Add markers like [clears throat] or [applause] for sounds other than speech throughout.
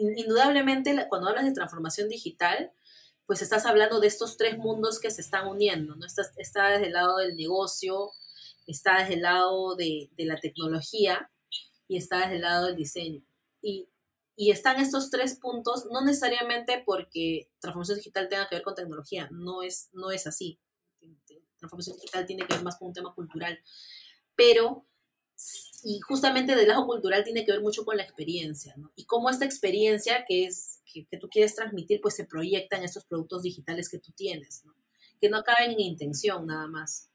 indudablemente cuando hablas de transformación digital, pues estás hablando de estos tres mundos que se están uniendo, ¿no? Está, está desde el lado del negocio, está desde el lado de, de, la tecnología y está desde el lado del diseño. Y, y están estos tres puntos, no necesariamente porque transformación digital tenga que ver con tecnología, no es, no es así. Transformación digital tiene que ver más con un tema cultural, pero y justamente del lado cultural tiene que ver mucho con la experiencia, ¿no? Y cómo esta experiencia que es que, tú quieres transmitir, pues se proyecta en estos productos digitales que tú tienes, ¿no? Que no acaben en intención nada más.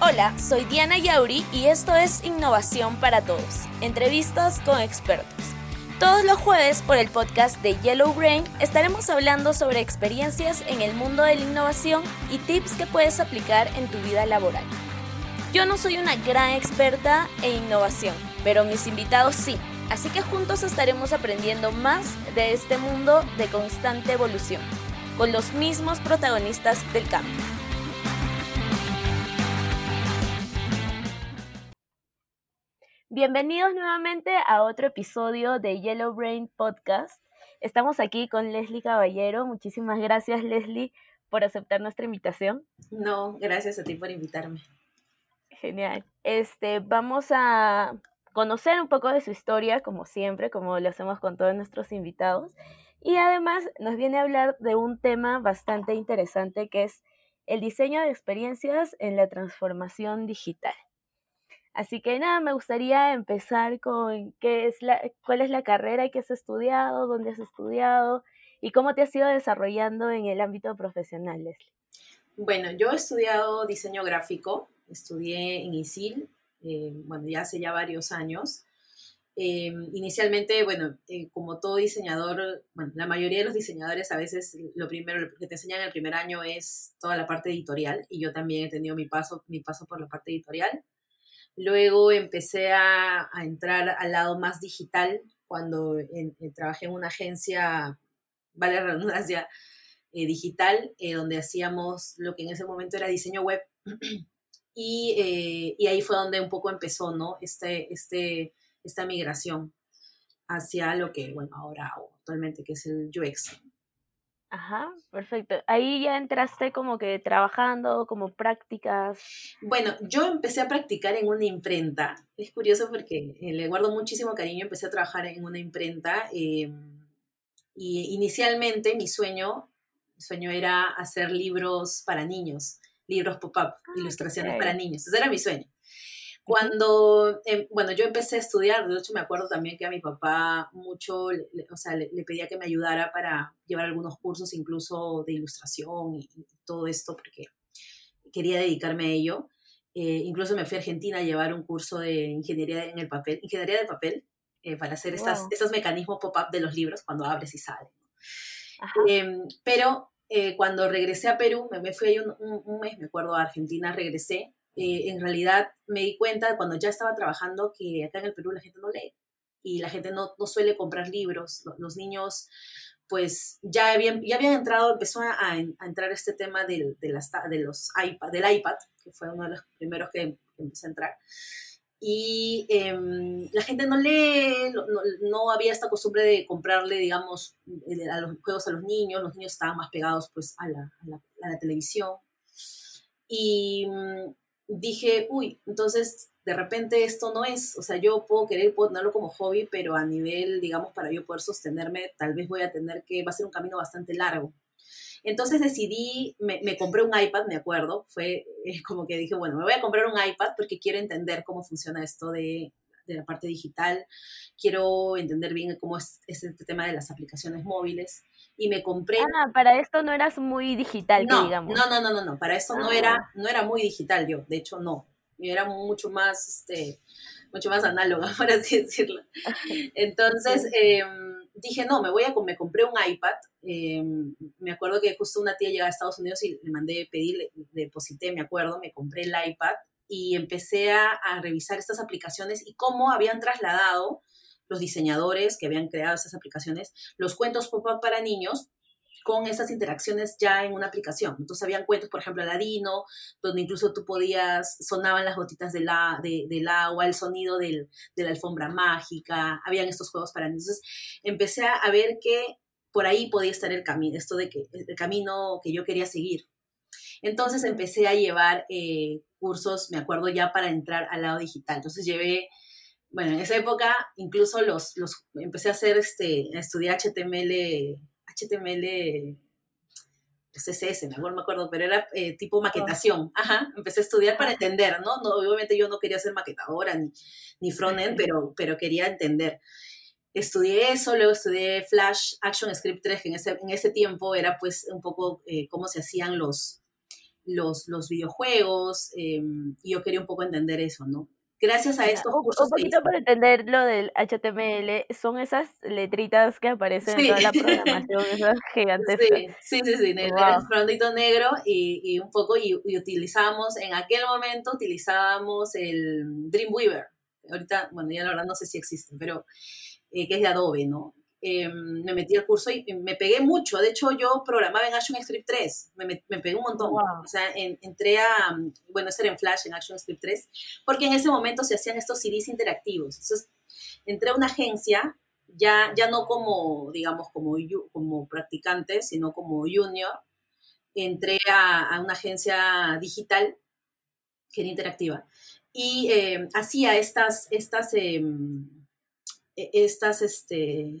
Hola, soy Diana Yauri y esto es Innovación para Todos, entrevistas con expertos. Todos los jueves por el podcast de Yellow Brain estaremos hablando sobre experiencias en el mundo de la innovación y tips que puedes aplicar en tu vida laboral. Yo no soy una gran experta en innovación, pero mis invitados sí, así que juntos estaremos aprendiendo más de este mundo de constante evolución, con los mismos protagonistas del cambio. Bienvenidos nuevamente a otro episodio de Yellow Brain Podcast. Estamos aquí con Leslie Caballero. Muchísimas gracias, Leslie, por aceptar nuestra invitación. No, gracias a ti por invitarme. Genial. Este, vamos a conocer un poco de su historia, como siempre, como lo hacemos con todos nuestros invitados. Y además nos viene a hablar de un tema bastante interesante que es el diseño de experiencias en la transformación digital. Así que nada, me gustaría empezar con qué es la, cuál es la carrera que has estudiado, dónde has estudiado y cómo te has ido desarrollando en el ámbito profesional, Leslie. Bueno, yo he estudiado diseño gráfico, estudié en ISIL, eh, bueno, ya hace ya varios años. Eh, inicialmente, bueno, eh, como todo diseñador, bueno, la mayoría de los diseñadores a veces lo primero que te enseñan en el primer año es toda la parte editorial y yo también he tenido mi paso, mi paso por la parte editorial. Luego empecé a, entrar al lado más digital cuando trabajé en una agencia, vale la redundancia, eh, digital, eh, donde hacíamos lo que en ese momento era diseño web. [clears throat] y, eh, ahí fue donde un poco empezó, ¿no? Este, este, esta migración hacia lo que, bueno, ahora actualmente, que es el UX. Ajá, perfecto. Ahí ya entraste como que trabajando, como prácticas. Bueno, yo empecé a practicar en una imprenta. Es curioso porque eh, le guardo muchísimo cariño. Empecé a trabajar en una imprenta eh, y inicialmente mi sueño, mi sueño era hacer libros para niños, libros pop-up, ah, ilustraciones para niños. Ese era mi sueño. Cuando, em, bueno, yo empecé a estudiar, de hecho me acuerdo también que a mi papá mucho, o sea, le, pedía que me ayudara para llevar algunos cursos incluso de ilustración y, todo esto, porque quería dedicarme a ello. Eh, incluso me fui a Argentina a llevar un curso de ingeniería en el papel, ingeniería de papel, eh, para hacer estas, estos mecanismos pop-up de los libros cuando abres y salen. Em, pero eh, cuando regresé a Perú, me, fui ahí un, un, mes, me acuerdo, a Argentina, regresé, eh, en realidad me di cuenta cuando ya estaba trabajando que acá en el Perú la gente no lee y la gente no, no suele comprar libros. Los, niños, pues ya habían, ya habían entrado, empezó a, entrar este tema del, de, las, de los iPad, del iPad, que fue uno de los primeros que, empezó a entrar. Y em, la gente no lee, no, no, había esta costumbre de comprarle, digamos, a los juegos a los niños, los niños estaban más pegados pues a la, a la, a la televisión. Y mm, dije, uy, entonces de repente esto no es, o sea, yo puedo querer, puedo tenerlo como hobby, pero a nivel, digamos, para yo poder sostenerme, tal vez voy a tener que, va a ser un camino bastante largo. Entonces decidí, me, me compré un iPad, me acuerdo, fue eh, como que dije, bueno, me voy a comprar un iPad porque quiero entender cómo funciona esto de, de la parte digital, quiero entender bien cómo es, es este tema de las aplicaciones móviles y me compré. Ah, para esto no eras muy digital, no, digamos. No, no, no, no, no, para esto no era, ah. no era muy digital yo, de hecho no. Yo era mucho más, este, mucho más análoga, [laughs] por así decirlo. Entonces, em, dije, no, me voy a, me compré un iPad. Em, me acuerdo que justo una tía llegaba a Estados Unidos y le mandé pedir, le, deposité, me acuerdo, me compré el iPad y empecé a, a revisar estas aplicaciones y cómo habían trasladado los diseñadores que habían creado esas aplicaciones, los cuentos pop-up para niños con esas interacciones ya en una aplicación. Entonces habían cuentos, por ejemplo, Aladino, donde incluso tú podías, sonaban las gotitas del, del agua, el sonido del, de la alfombra mágica, habían estos juegos para niños. Entonces empecé a ver que por ahí podía estar el camino, esto de que el camino que yo quería seguir. Entonces empecé a llevar eh, cursos, me acuerdo ya para entrar al lado digital. Entonces llevé, bueno, en esa época incluso los, los empecé a hacer, este, a estudiar HTML, HTML, CSS, mejor me acuerdo, pero era eh, tipo maquetación. Ajá, empecé a estudiar para entender, ¿no? ¿no? Obviamente yo no quería ser maquetadora ni, ni frontend, pero, pero quería entender estudié eso, luego estudié Flash Action Script 3, que en ese, en ese tiempo era pues un poco eh, cómo se hacían los, los, los videojuegos, em, y yo quería un poco entender eso, ¿no? Gracias a estos cursos. Un poquito para entender lo del HTML, son esas letritas que aparecen en toda la programación, [laughs] esas gigantes. Sí, sí, sí, negro, wow. negro y, y, un poco, y, y utilizamos, en aquel momento utilizábamos el Dreamweaver. Ahorita, bueno, ya la verdad no sé si existe, pero eh, que es de Adobe, ¿no? Em, me metí al curso y me pegué mucho. De hecho, yo programaba en ActionScript 3. Me, me pegué un montón. O sea, entré a, bueno, ser en Flash, en ActionScript 3, porque en ese momento se hacían estos CDs interactivos. Entonces, entré a una agencia, ya, ya no como, digamos, como, como practicante, sino como junior. Entré a, a una agencia digital que era interactiva. Y eh, hacía estas, estas, em, e, estas, este,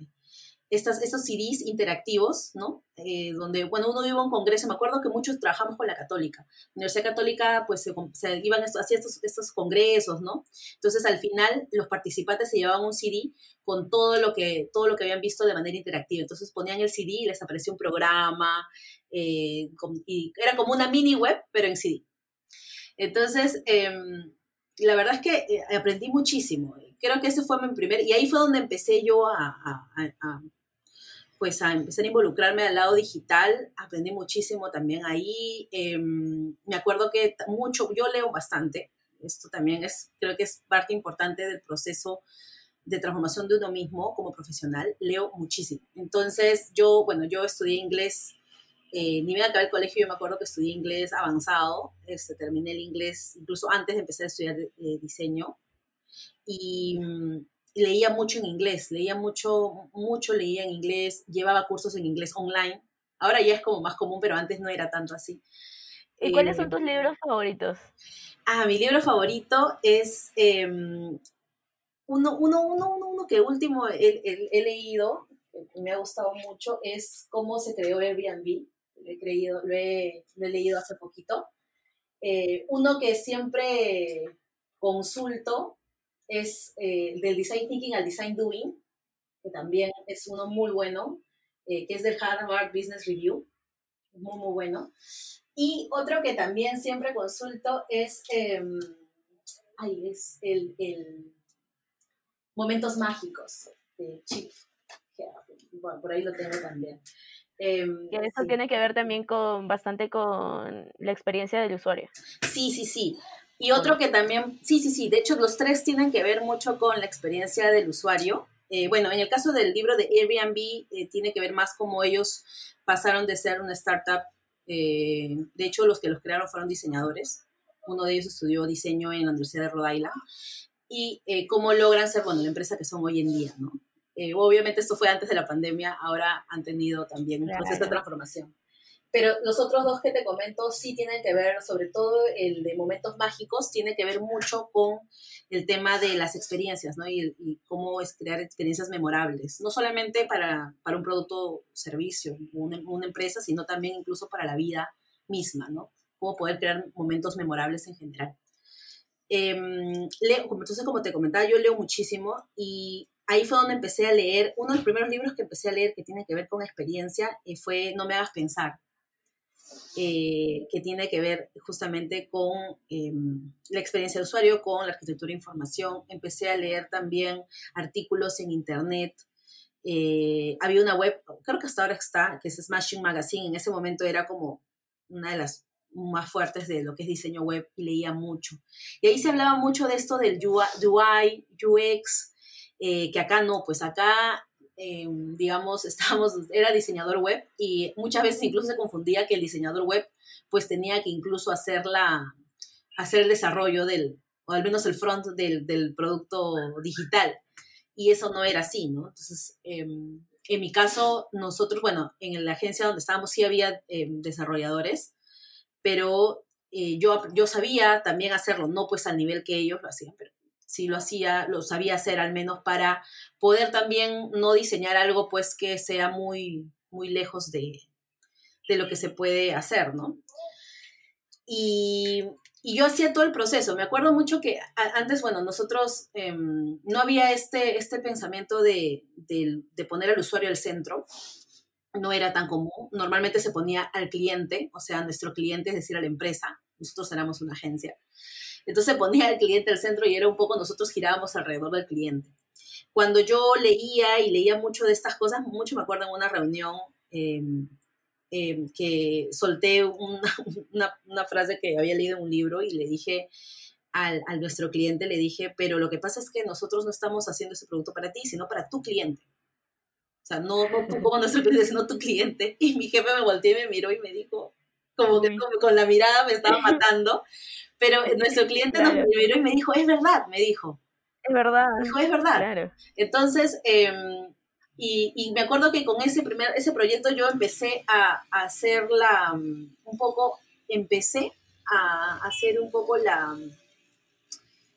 estas, estos CDs interactivos, ¿no? Eh, donde, bueno, uno iba a un congreso, me acuerdo que muchos trabajamos con la Católica. La Universidad Católica, pues, se, se iban hacía estos, estos congresos, ¿no? Entonces, al final, los participantes se llevaban un CD con todo lo que, todo lo que habían visto de manera interactiva. Entonces, ponían el CD y les aparecía un programa, eh, y era como una mini web, pero en CD. Entonces, em, la verdad es que eh, aprendí muchísimo. Creo que ese fue mi primer, y ahí fue donde empecé yo a pues a empezar a involucrarme al lado digital, aprendí muchísimo también ahí. Em, me acuerdo que mucho, yo leo bastante, esto también es, creo que es parte importante del proceso de transformación de uno mismo como profesional, leo muchísimo. Entonces yo, bueno, yo estudié inglés, eh, ni me acabé el colegio, yo me acuerdo que estudié inglés avanzado, este, terminé el inglés incluso antes de empezar a estudiar eh, diseño. Y, mm, leía mucho en inglés, leía mucho, mucho leía en inglés, llevaba cursos en inglés online. Ahora ya es como más común, pero antes no era tanto así. ¿Y cuáles son eh, tus libros favoritos? Ah, mi libro favorito es em, uno, uno, uno, uno, que último he, leído, me ha gustado mucho, es Cómo se creó Airbnb. Lo he, creído, lo he, lo he leído hace poquito. Eh, uno que siempre consulto es eh, del Design Thinking al Design Doing, que también es uno muy bueno, eh, que es del Harvard Business Review, muy, muy bueno. Y otro que también siempre consulto es, em, es el, el, Momentos Mágicos de Chip. Bueno, por ahí lo tengo también. Eh, y eso tiene que ver también con bastante con la experiencia del usuario. Sí, sí, sí. Y otro que también, sí, sí, sí, de hecho los tres tienen que ver mucho con la experiencia del usuario. Eh, bueno, en el caso del libro de Airbnb, eh, tiene que ver más como ellos pasaron de ser una startup. Eh, de hecho, los que los crearon fueron diseñadores. Uno de ellos estudió diseño en la Universidad de Rhode Island. Y cómo logran ser, bueno, la empresa que son hoy en día, ¿no? obviamente esto fue antes de la pandemia, ahora han tenido también un proceso de transformación. Pero los otros dos que te comento sí tienen que ver, sobre todo el de momentos mágicos, tiene que ver mucho con el tema de las experiencias, ¿no? Y, cómo es crear experiencias memorables, no solamente para, para un producto servicio, una, una empresa, sino también incluso para la vida misma, ¿no? Cómo poder crear momentos memorables en general. Eh, leo, entonces, como te comentaba, yo leo muchísimo y ahí fue donde empecé a leer, uno de los primeros libros que empecé a leer que tiene que ver con experiencia y fue No me hagas pensar, eh, que tiene que ver justamente con em, la experiencia de usuario, con la arquitectura de información. Empecé a leer también artículos en Internet. Eh, había una web, creo que hasta ahora está, que es Smashing Magazine. En ese momento era como una de las más fuertes de lo que es diseño web y leía mucho. Y ahí se hablaba mucho de esto del UI, UX, eh, que acá no, pues acá em, digamos, [laughs] estábamos, era diseñador web y muchas veces incluso se confundía que el diseñador web pues tenía que incluso hacer, la, hacer el desarrollo del, o al menos el front del, del producto digital. Y eso no era así, ¿no? Entonces, em, en mi caso, nosotros, bueno, en la agencia donde estábamos sí había em, desarrolladores, pero eh, yo, yo sabía también hacerlo, no pues al nivel que ellos lo hacían, pero sí lo hacía, lo sabía hacer al menos para poder también no diseñar algo pues que sea muy, muy lejos de, de lo que se puede hacer, ¿no? Y, y, yo hacía todo el proceso. Me acuerdo mucho que antes, bueno, nosotros em, no había este, este pensamiento de, de, poner al usuario al centro. No era tan común. Normalmente se ponía al cliente, o sea, nuestro cliente, es decir, a la empresa. Nosotros éramos una agencia. Entonces ponía al cliente al centro y era un poco nosotros girábamos alrededor del cliente. Cuando yo leía y leía mucho de estas cosas, mucho me acuerdo en una reunión eh, eh, que solté [laughs] una, una, frase que había leído en un libro y le dije al, a nuestro cliente, le dije, pero lo que pasa es que nosotros no estamos haciendo ese producto para ti, sino para tu cliente. O sea, no, no tú como nuestro cliente, sino tu cliente. Y mi jefe me volteó y me miró y me dijo, como que con la mirada me estaba [laughs] matando, pero nuestro cliente nos miró y me dijo, es verdad, me dijo. Es verdad. dijo, es verdad. Claro. Entonces, eh, y, me acuerdo que con ese primer, ese proyecto yo empecé a, a hacer la, mm, un poco, empecé a hacer un poco la,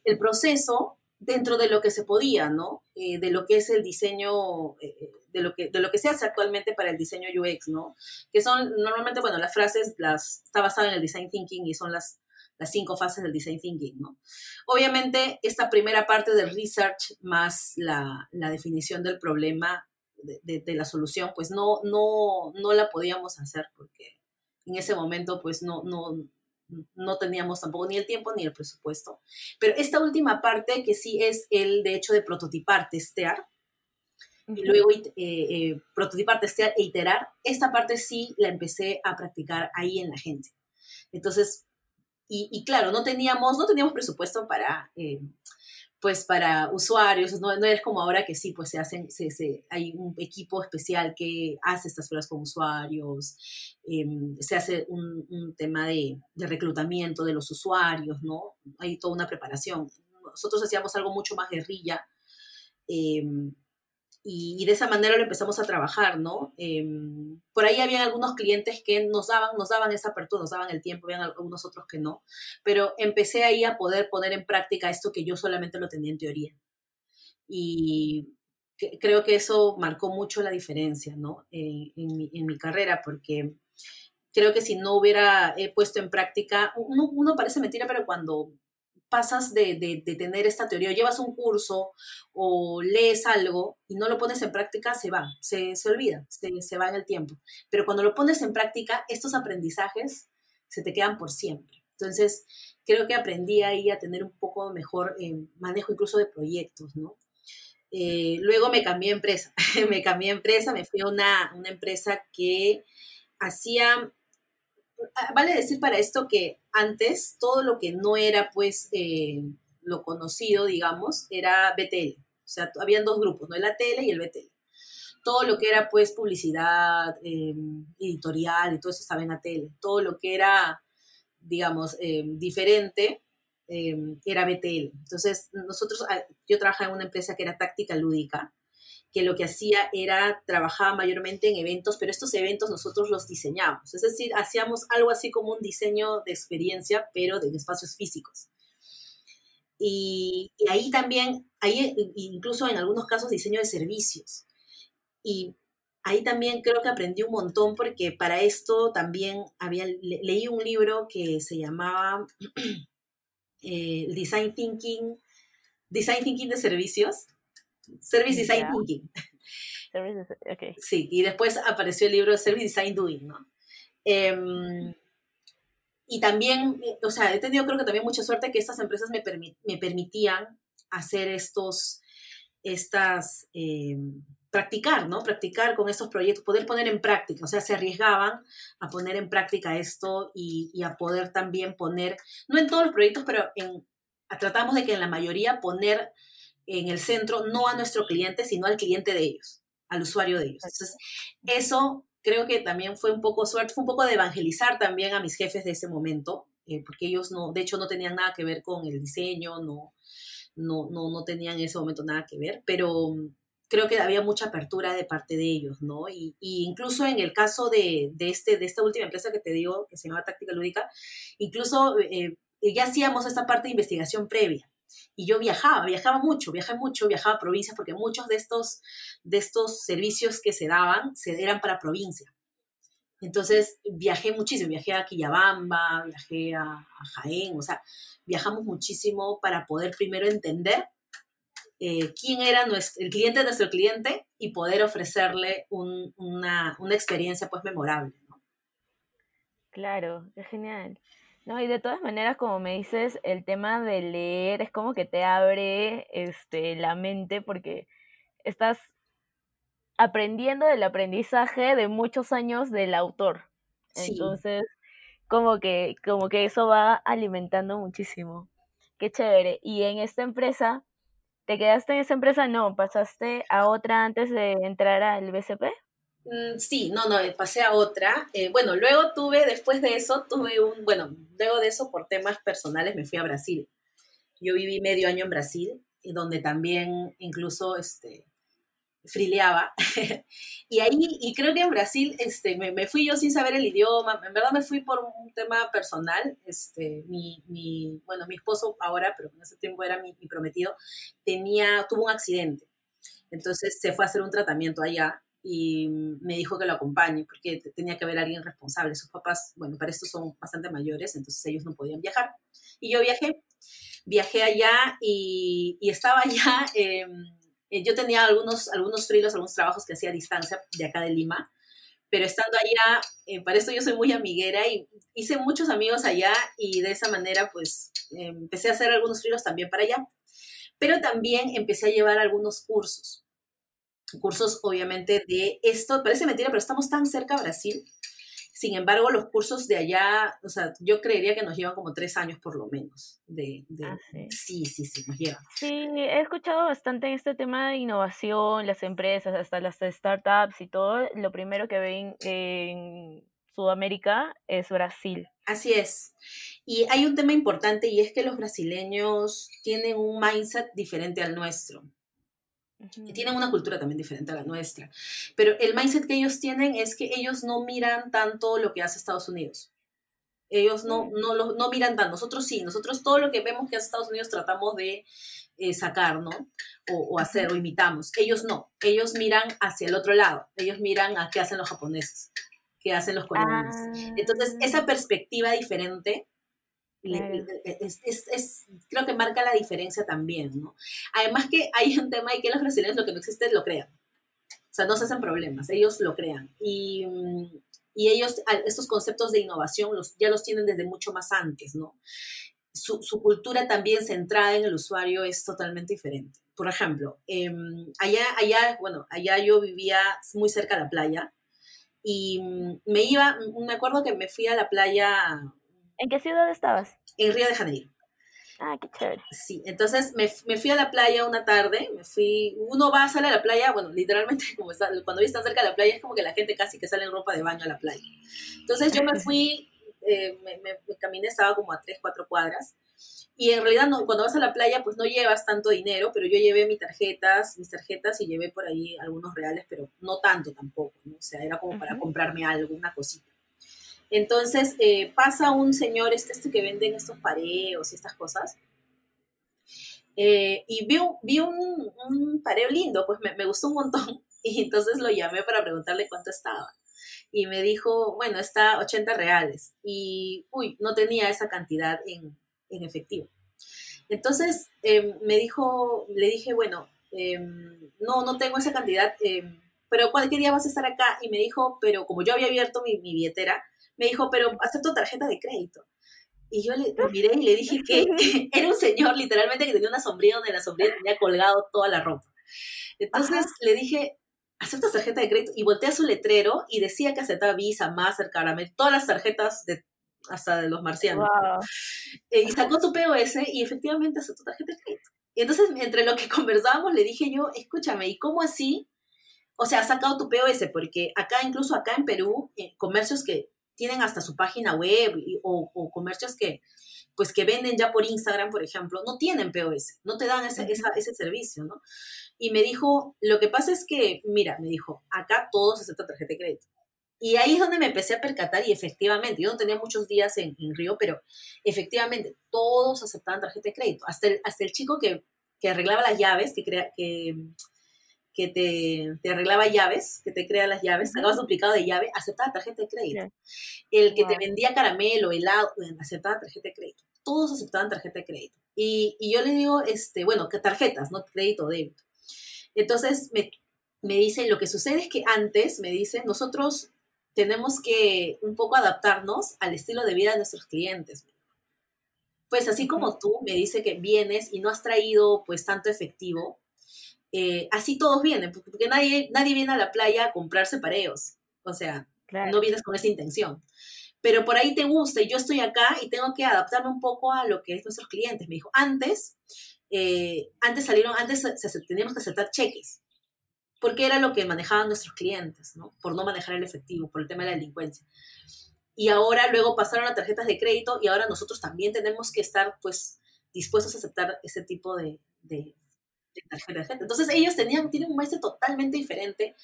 el proceso dentro de lo que se podía, ¿no? Eh, de lo que es el diseño, eh, eh, de, lo que, de lo que se hace actualmente para el diseño UX, ¿no? Que son normalmente, bueno, las frases, las, está basada en el design thinking y son las, las cinco fases del design thinking, ¿no? Obviamente, esta primera parte del research más la, la definición del problema, de, de, la solución, pues no, no, no la podíamos hacer porque en ese momento, pues no, no, no teníamos tampoco ni el tiempo ni el presupuesto. Pero esta última parte, que sí es el de hecho de prototipar, testear, y luego eh, eh, prototipar, testear e iterar, esta parte sí la empecé a practicar ahí en la agencia. Entonces, y, claro, no teníamos, no teníamos presupuesto para, eh, pues para usuarios, no, no, es como ahora que sí, pues se hacen, se, se, hay un equipo especial que hace estas pruebas con usuarios, em, se hace un, tema de, de, reclutamiento de los usuarios, ¿no? Hay toda una preparación. Nosotros hacíamos algo mucho más guerrilla. Eh, y, de esa manera lo empezamos a trabajar, ¿no? Em, por ahí había algunos clientes que nos daban, nos daban esa apertura, nos daban el tiempo, había algunos otros que no, pero empecé ahí a poder poner en práctica esto que yo solamente lo tenía en teoría. Y creo que eso marcó mucho la diferencia, ¿no? en, mi, en, mi, carrera, porque creo que si no hubiera puesto en práctica, uno, uno parece mentira, pero cuando pasas de, de, tener esta teoría, o llevas un curso o lees algo y no lo pones en práctica, se va, se, se olvida, se, se, va en el tiempo. Pero cuando lo pones en práctica, estos aprendizajes se te quedan por siempre. Entonces, creo que aprendí ahí a tener un poco mejor eh, manejo incluso de proyectos, ¿no? Eh, luego me cambié de empresa, [laughs] me cambié de empresa, me fui a una, una empresa que hacía vale decir para esto que antes todo lo que no era pues eh, lo conocido, digamos, era BTL. O sea, habían dos grupos, ¿no? El ATL y el BTL. Todo lo que era pues publicidad, em, editorial y todo eso estaba en ATL. Todo lo que era, digamos, em, diferente em, era BTL. Entonces, nosotros, ah, yo trabajaba en una empresa que era táctica lúdica que lo que hacía era, trabajaba mayormente en eventos, pero estos eventos nosotros los diseñábamos. Es decir, hacíamos algo así como un diseño de experiencia, pero de espacios físicos. Y, ahí también, ahí incluso en algunos casos diseño de servicios. Y ahí también creo que aprendí un montón porque para esto también había, leí un libro que se llamaba [clears throat] eh, Design Thinking, Design Thinking de Servicios, Service Design Thinking. okay. Sí, y después apareció el libro Service Design Doing, ¿no? Em, y también, o sea, he tenido creo que también mucha suerte que estas empresas me, me permitían hacer estos, estas, em, practicar, ¿no? Practicar con estos proyectos, poder poner en práctica, o sea, se arriesgaban a poner en práctica esto y, y a poder también poner, no en todos los proyectos, pero en, tratamos de que en la mayoría poner en el centro no a nuestro cliente, sino al cliente de ellos. al usuario de ellos. Entonces, eso creo que también fue un poco suerte, fue un poco de evangelizar también a mis jefes de ese momento, eh, porque ellos no, de hecho no tenían nada que ver con el diseño, no, no, no, no tenían en ese momento nada que ver, pero mm, creo que había mucha apertura de parte de ellos, ¿no? Y, incluso en el caso de, de, este, de esta última empresa que te digo, que se llama Táctica Lúdica, incluso eh, ya hacíamos esta parte de investigación previa. Y yo viajaba, viajaba mucho, viajé mucho, viajaba a provincias, porque muchos de estos, de estos servicios que se daban se, eran para provincia. Entonces viajé muchísimo, viajé a Quillabamba, viajé a, a Jaén, o sea, viajamos muchísimo para poder primero entender eh, quién era nuestro, el cliente de nuestro cliente y poder ofrecerle una, experiencia pues memorable. Claro, es genial. No, y de todas maneras, como me dices, el tema de leer es como que te abre este, la mente porque estás aprendiendo del aprendizaje de muchos años del autor. Entonces, como que, como que eso va alimentando muchísimo. Qué chévere. Y en esta empresa, ¿te quedaste en esa empresa? No, pasaste a otra antes de entrar al BCP. Mm, sí, no, no, pasé a otra. Eh, bueno, luego tuve, después de eso, tuve un, bueno, luego de eso por temas personales me fui a Brasil. Yo viví medio año en Brasil, y donde también incluso este, frileaba. [laughs] y ahí, y creo que en Brasil, este, me, fui yo sin saber el idioma, en verdad me fui por un tema personal, este, mi, mi bueno, mi esposo ahora, pero en ese tiempo era mi, prometido, tenía, tuvo un accidente. Entonces se fue a hacer un tratamiento allá y me dijo que lo acompañe porque tenía que haber alguien responsable. Sus papás, bueno, para esto son bastante mayores, entonces ellos no podían viajar. Y yo viajé, viajé allá y, y estaba [laughs] allá eh, yo tenía algunos, algunos frilos, algunos trabajos que hacía a distancia de acá de Lima, pero estando allá, eh, para esto yo soy muy amiguera y hice muchos amigos allá y de esa manera pues eh, empecé a hacer algunos frilos también para allá. Pero también empecé a llevar algunos cursos. Cursos obviamente de esto, parece mentira, pero estamos tan cerca a Brasil sin embargo, los cursos de allá, o sea, yo creería que nos llevan como tres años por lo menos. De, ah, sí. sí. sí, nos llevan. Sí, he escuchado bastante este tema de innovación, las empresas, hasta las startups y todo. Lo primero que ven en Sudamérica es Brasil. Así es. Y hay un tema importante y es que los brasileños tienen un mindset diferente al nuestro tienen una cultura también diferente a la nuestra. Pero el mindset que ellos tienen es que ellos no miran tanto lo que hace Estados Unidos. Ellos no, no, lo, no miran tanto. Nosotros sí, nosotros todo lo que vemos que hace Estados Unidos tratamos de eh, sacar, ¿no? O, hacer, o imitamos. Ellos no. Ellos miran hacia el otro lado. Ellos miran a qué hacen los japoneses, qué hacen los coreanos. Entonces, esa ah. perspectiva diferente es, creo que marca la diferencia también, ¿no? Además que hay un tema y que los brasileños lo que no existe lo crean. O sea, no se hacen problemas, ellos lo crean. Y, y ellos, estos conceptos de innovación los, ya los tienen desde mucho más antes, ¿no? Su, su, cultura también centrada en el usuario es totalmente diferente. Por ejemplo, em, allá, allá, bueno, allá yo vivía muy cerca de la playa y me iba, me acuerdo que me fui a la playa ¿En qué ciudad estabas? En Río de Janeiro. Ah, qué chévere. Sí, entonces me, me, fui a la playa una tarde, me fui, uno va a salir a la playa, bueno, literalmente [laughs] como está, cuando está cerca de la playa es como que la gente casi que sale en ropa de baño a la playa. Entonces yo me [laughs] fui, eh, me, me, caminé, estaba como a tres, cuatro cuadras, y en realidad no, cuando vas a la playa pues no llevas tanto dinero, pero yo llevé mis tarjetas, mis tarjetas y llevé por ahí algunos reales, pero no tanto tampoco, ¿no? o sea, era como para comprarme algo, una cosita. Entonces eh, pasa un señor, este, este que venden estos pareos y estas cosas, eh, y vi, vi un, un, pareo lindo, pues me, me, gustó un montón, [laughs] y entonces lo llamé para preguntarle cuánto estaba. Y me dijo, bueno, está 80 reales. Y, uy, no tenía esa cantidad en, en efectivo. Entonces em, me dijo, le dije, bueno, em, no, no tengo esa cantidad, em, pero ¿qué día vas a estar acá? Y me dijo, pero como yo había abierto mi, mi billetera, me dijo, pero acepto tarjeta de crédito. Y yo le miré y le dije que, [laughs] [laughs] era un señor literalmente que tenía una sombrilla donde la sombrilla tenía colgado toda la ropa. Entonces le dije, ¿aceptas tarjeta de crédito? Y volteé a su letrero y decía que aceptaba Visa, Mastercard, todas las tarjetas de hasta de los marcianos. Eh, y sacó su POS y efectivamente aceptó tarjeta de crédito. Y entonces, entre lo que [laughs] conversábamos, le dije yo, escúchame, ¿y cómo así o sea, has sacado tu POS, porque acá, incluso acá en Perú, eh, comercios que tienen hasta su página web o, comercios que, pues, que venden ya por Instagram, por ejemplo, no tienen POS, no te dan ese, ese servicio, ¿no? Y me dijo, lo que pasa es que, mira, me dijo, acá todos aceptan tarjeta de crédito. Y ahí es donde me empecé a percatar y efectivamente, yo no tenía muchos días en, Río, pero efectivamente todos aceptaban tarjeta de crédito. Hasta el, hasta el chico que, que arreglaba las llaves, que, crea, que, que te, te, arreglaba llaves, que te crea las llaves, sacabas duplicado de llave, aceptaba tarjeta de crédito. El que te vendía caramelo, helado, aceptaba tarjeta de crédito. Todos aceptaban tarjeta de crédito. Y, y yo le digo, este, bueno, que tarjetas, no crédito, débito. Entonces me, me dice, lo que sucede es que antes, me dice, nosotros tenemos que un poco adaptarnos al estilo de vida de nuestros clientes. Pues así como tú me dice que vienes y no has traído pues tanto efectivo, eh, así todos vienen, porque nadie, nadie viene a la playa a comprarse pareos. O sea, no vienes con esa intención. Pero por ahí te gusta y yo estoy acá y tengo que adaptarme un poco a lo que es nuestros clientes. Me dijo, antes, eh, antes salieron, antes teníamos que aceptar cheques porque era lo que manejaban nuestros clientes, ¿no? Por no manejar el efectivo, por el tema de la delincuencia. Y ahora luego pasaron a tarjetas de crédito y ahora nosotros también tenemos que estar, pues, dispuestos a aceptar ese tipo de, de, Entonces ellos tenían, tienen un mindset totalmente diferente.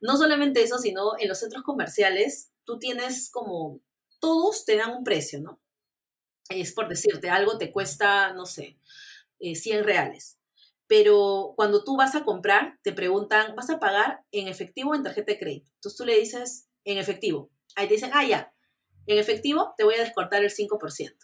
No solamente eso, sino en los centros comerciales, tú tienes como, todos te dan un precio, ¿no? Es por decirte, algo te cuesta, no sé, 100 eh, reales pero cuando tú vas a comprar, te preguntan, ¿vas a pagar en efectivo o en tarjeta de crédito? Entonces tú le dices, en efectivo. Ahí te dicen, ah, ya, en efectivo te voy a descortar el 5%.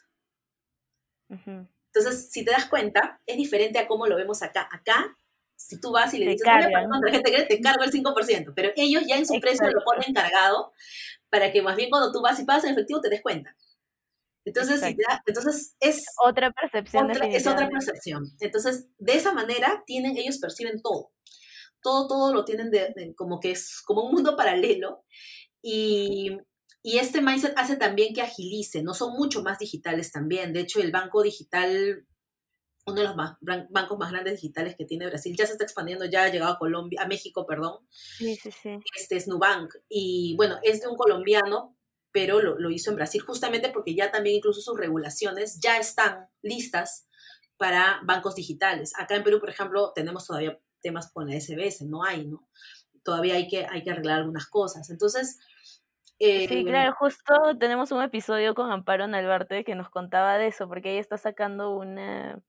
Entonces, si te das cuenta, es diferente a cómo lo vemos acá. Acá, si tú vas y le dices, con tarjeta de crédito, te cargo el 5%, pero ellos ya en su precio lo ponen cargado para que más bien cuando tú vas y pagas en efectivo te des cuenta. Entonces, entonces es otra percepción. es otra percepción. Entonces, de esa manera tienen, ellos perciben todo. Todo, todo lo tienen de, como que es como un mundo paralelo. Y, y, este mindset hace también que agilice, no son mucho más digitales también. De hecho, el banco digital, uno de los más, bancos más grandes digitales que tiene Brasil, ya se está expandiendo, ya ha llegado a Colombia, a México, perdón. Sí, sí, sí. Este es Nubank. Y bueno, es de un colombiano, pero lo, hizo en Brasil justamente porque ya también incluso sus regulaciones ya están listas para bancos digitales. Acá en Perú, por ejemplo, tenemos todavía temas con la SBS, no hay, ¿no? Todavía hay que, hay que arreglar algunas cosas. Entonces... sí, eh, claro, justo tenemos un episodio con Amparo Nalbarte que nos contaba de eso, porque ella está sacando una,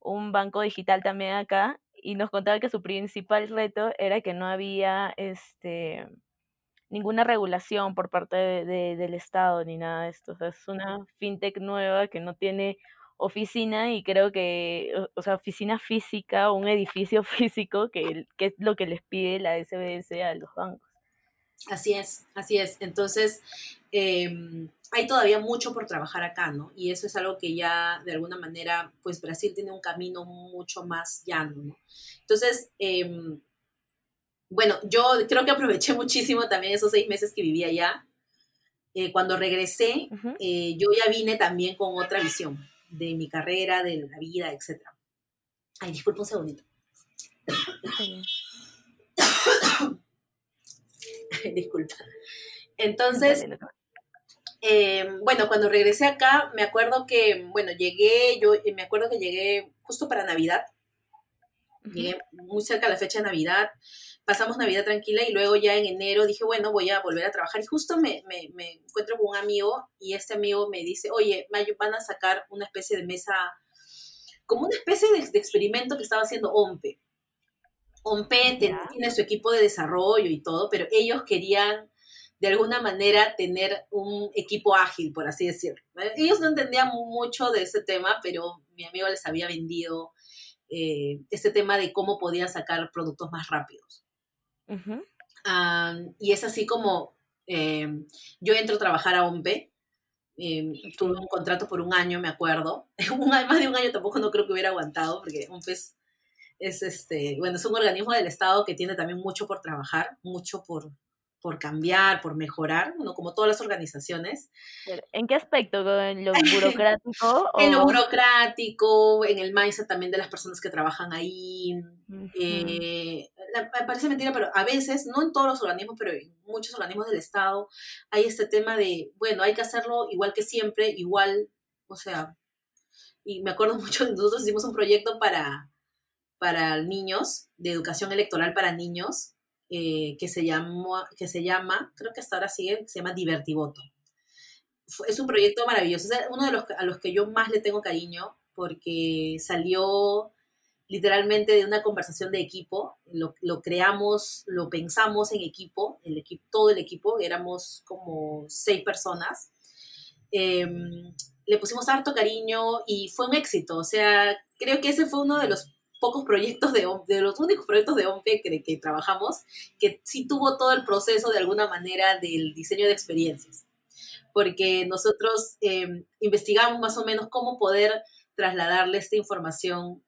un banco digital también acá y nos contaba que su principal reto era que no había este ninguna regulación por parte de, del Estado ni nada de esto. O sea, es una fintech nueva que no tiene oficina y creo que, o, sea, oficina física o un edificio [laughs] físico que, que, es lo que les pide la SBS a los bancos. Así es, así es. Entonces, em, hay todavía mucho por trabajar acá, ¿no? Y eso es algo que ya, de alguna manera, pues Brasil tiene un camino mucho más llano, ¿no? Entonces, eh, bueno, yo creo que aproveché [laughs] muchísimo también esos seis meses que vivía allá. Eh, cuando regresé, eh, yo ya vine también con otra visión de mi carrera, de la vida, etc. Ay, disculpa un segundito. [laughs] disculpa. Entonces, eh, bueno, cuando regresé acá, me acuerdo que, bueno, llegué, yo me acuerdo que llegué justo para Navidad. Llegué muy cerca de la fecha de Navidad pasamos Navidad tranquila y luego ya en enero dije, bueno, voy a volver a trabajar. Y justo me, encuentro con un amigo y este amigo me dice, oye, Mayo, van a sacar una especie de mesa, como una especie de, experimento que estaba haciendo OMPE. OMPE tiene su equipo de desarrollo y todo, pero ellos querían de alguna manera tener un equipo ágil, por así decirlo. Ellos no entendían mucho de ese tema, pero mi amigo les había vendido eh, ese tema de cómo podían sacar productos más rápidos y es así como em, yo entro a trabajar a OMPE. Em, tuve un contrato por un año, me acuerdo. [laughs] un, más de un año tampoco no creo que hubiera aguantado, porque OMPE es, es, este, bueno, es un organismo del Estado que tiene también mucho por trabajar, mucho por, por cambiar, por mejorar, bueno, como todas las organizaciones. ¿En qué aspecto? ¿En lo burocrático? [laughs] En lo burocrático, en el mindset también de las personas que trabajan ahí. Eh, me parece mentira, pero a veces, no en todos los organismos, pero en muchos organismos del Estado, hay este tema de, bueno, hay que hacerlo igual que siempre, igual, o sea, y me acuerdo [laughs] mucho, nosotros hicimos un proyecto para, para niños, de educación electoral para niños, eh, que, se llama, que se llama, creo que hasta ahora sigue, se llama Divertivoto. Es un proyecto maravilloso, es uno de los a los que yo más le tengo cariño, porque salió literalmente de una conversación de equipo, lo, lo, creamos, lo pensamos en equipo, el equipo, todo el equipo, éramos como seis personas. Em, le pusimos harto cariño y fue un éxito, o sea, creo que ese fue uno de los pocos proyectos de, de los únicos proyectos de OMPE que, que trabajamos, que sí tuvo todo el proceso de alguna manera del diseño de experiencias, porque nosotros em, investigamos más o menos cómo poder trasladarle esta información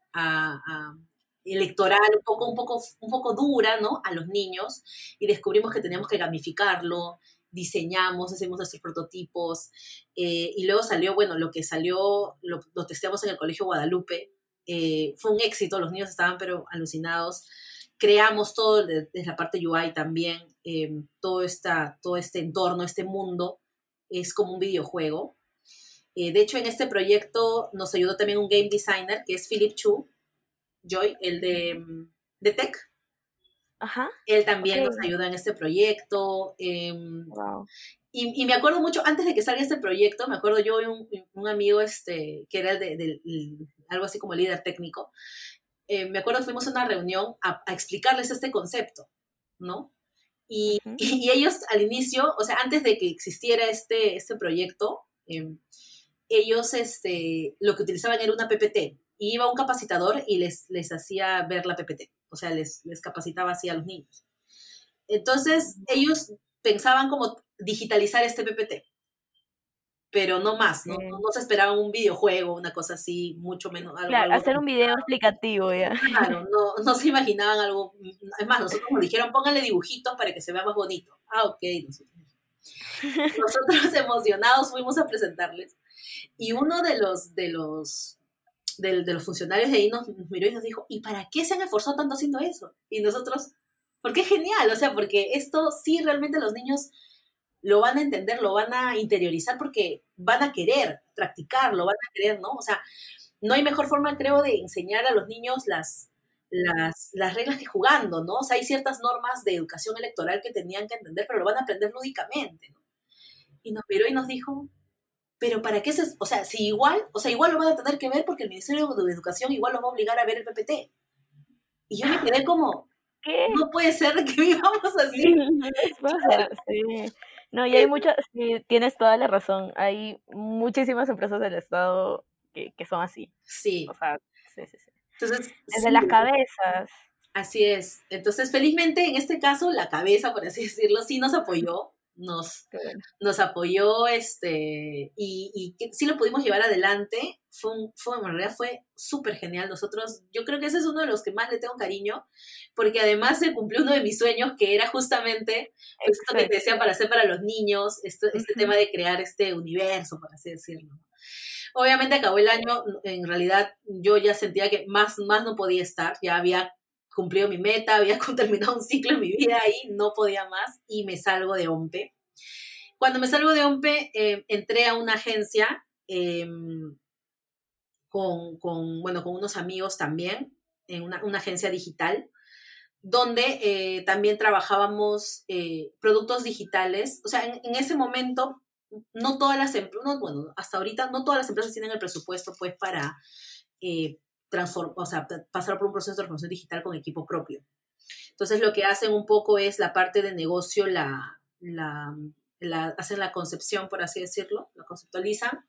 electoral un poco, un, poco, un poco dura, ¿no? A los niños y descubrimos que teníamos que gamificarlo, diseñamos, hacemos nuestros prototipos eh, y luego salió, bueno, lo que salió, lo, lo testeamos en el Colegio Guadalupe, eh, fue un éxito, los niños estaban pero alucinados, creamos todo desde la parte UI también, eh, todo, esta, todo este entorno, este mundo, es como un videojuego eh, de hecho, en este proyecto nos ayudó también un game designer, que es Philip Chu, Joy, el de, de Tech. Ajá. Él también nos ayudó en este proyecto. Em, y, me acuerdo mucho, antes de que salga este proyecto, me acuerdo yo y un, amigo este, que era de, algo así como líder técnico, eh, me acuerdo fuimos a una reunión a, explicarles este concepto, ¿no? Y, y, ellos al inicio, o sea, antes de que existiera este, este proyecto, em, ellos este, lo que utilizaban era una PPT. Y iba un capacitador y les, les hacía ver la PPT. O sea, les, les capacitaba así a los niños. Entonces, ellos pensaban como digitalizar este PPT. Pero no más, ¿no? No, se esperaban un videojuego, una cosa así, mucho menos. claro, hacer un video explicativo ya. Claro, [laughs] no, no se imaginaban algo. Es más, nosotros nos dijeron, pónganle dibujitos para que se vea más bonito. Ah, ok, nosotros. Nosotros emocionados fuimos a presentarles. Y uno de los, de los, de, los funcionarios de ahí nos, miró y nos dijo, ¿y para qué se han esforzado tanto haciendo eso? Y nosotros, porque es genial, o sea, porque esto sí realmente los niños lo van a entender, lo van a interiorizar porque van a querer practicarlo, van a querer, ¿no? O sea, no hay mejor forma, creo, de enseñar a los niños las, las, las, reglas que jugando, ¿no? O sea, hay ciertas normas de educación electoral que tenían que entender, pero lo van a aprender lúdicamente, ¿no? Y nos miró y nos dijo, pero ¿para qué se, o sea, si igual, o sea, igual lo van a tener que ver porque el Ministerio de Educación igual lo va a obligar a ver el PPT. Y yo me quedé como, ¿Qué? no puede ser que [laughs] vivamos así. Sí, No, y hay muchas, sí, tienes toda la razón, hay muchísimas empresas del Estado que, que son así. Sí. O sea, sí, sí, sí. Entonces, Desde las cabezas. Así es. Entonces, felizmente, en este caso, la cabeza, por así [laughs] decirlo, sí nos apoyó nos, nos apoyó este, y, y sí lo pudimos llevar adelante. Fue, fue en realidad fue súper genial. Nosotros, yo creo que ese es uno de los que más le tengo cariño, porque además se cumplió uno de mis sueños, que era justamente pues, esto que te decía para hacer para los niños, este tema de crear este universo, por así decirlo. Obviamente acabó el año, en realidad yo ya sentía que más, más no podía estar, ya había cumplido mi meta, había [laughs] terminado un ciclo en mi vida ahí, no podía más y me salgo de OMPE. Cuando me salgo de OMPE, eh, entré a una agencia em, con, con, bueno, con unos amigos también, en una, una agencia digital, donde eh, también trabajábamos eh, productos digitales. O sea, en, ese momento, no todas las empresas, bueno, hasta ahorita no todas las empresas tienen el presupuesto pues para o sea, pasar por un proceso de transformación digital con equipo propio. Entonces, lo que hacen un poco es la parte de negocio, la, la, hacen la concepción, por así decirlo, la conceptualizan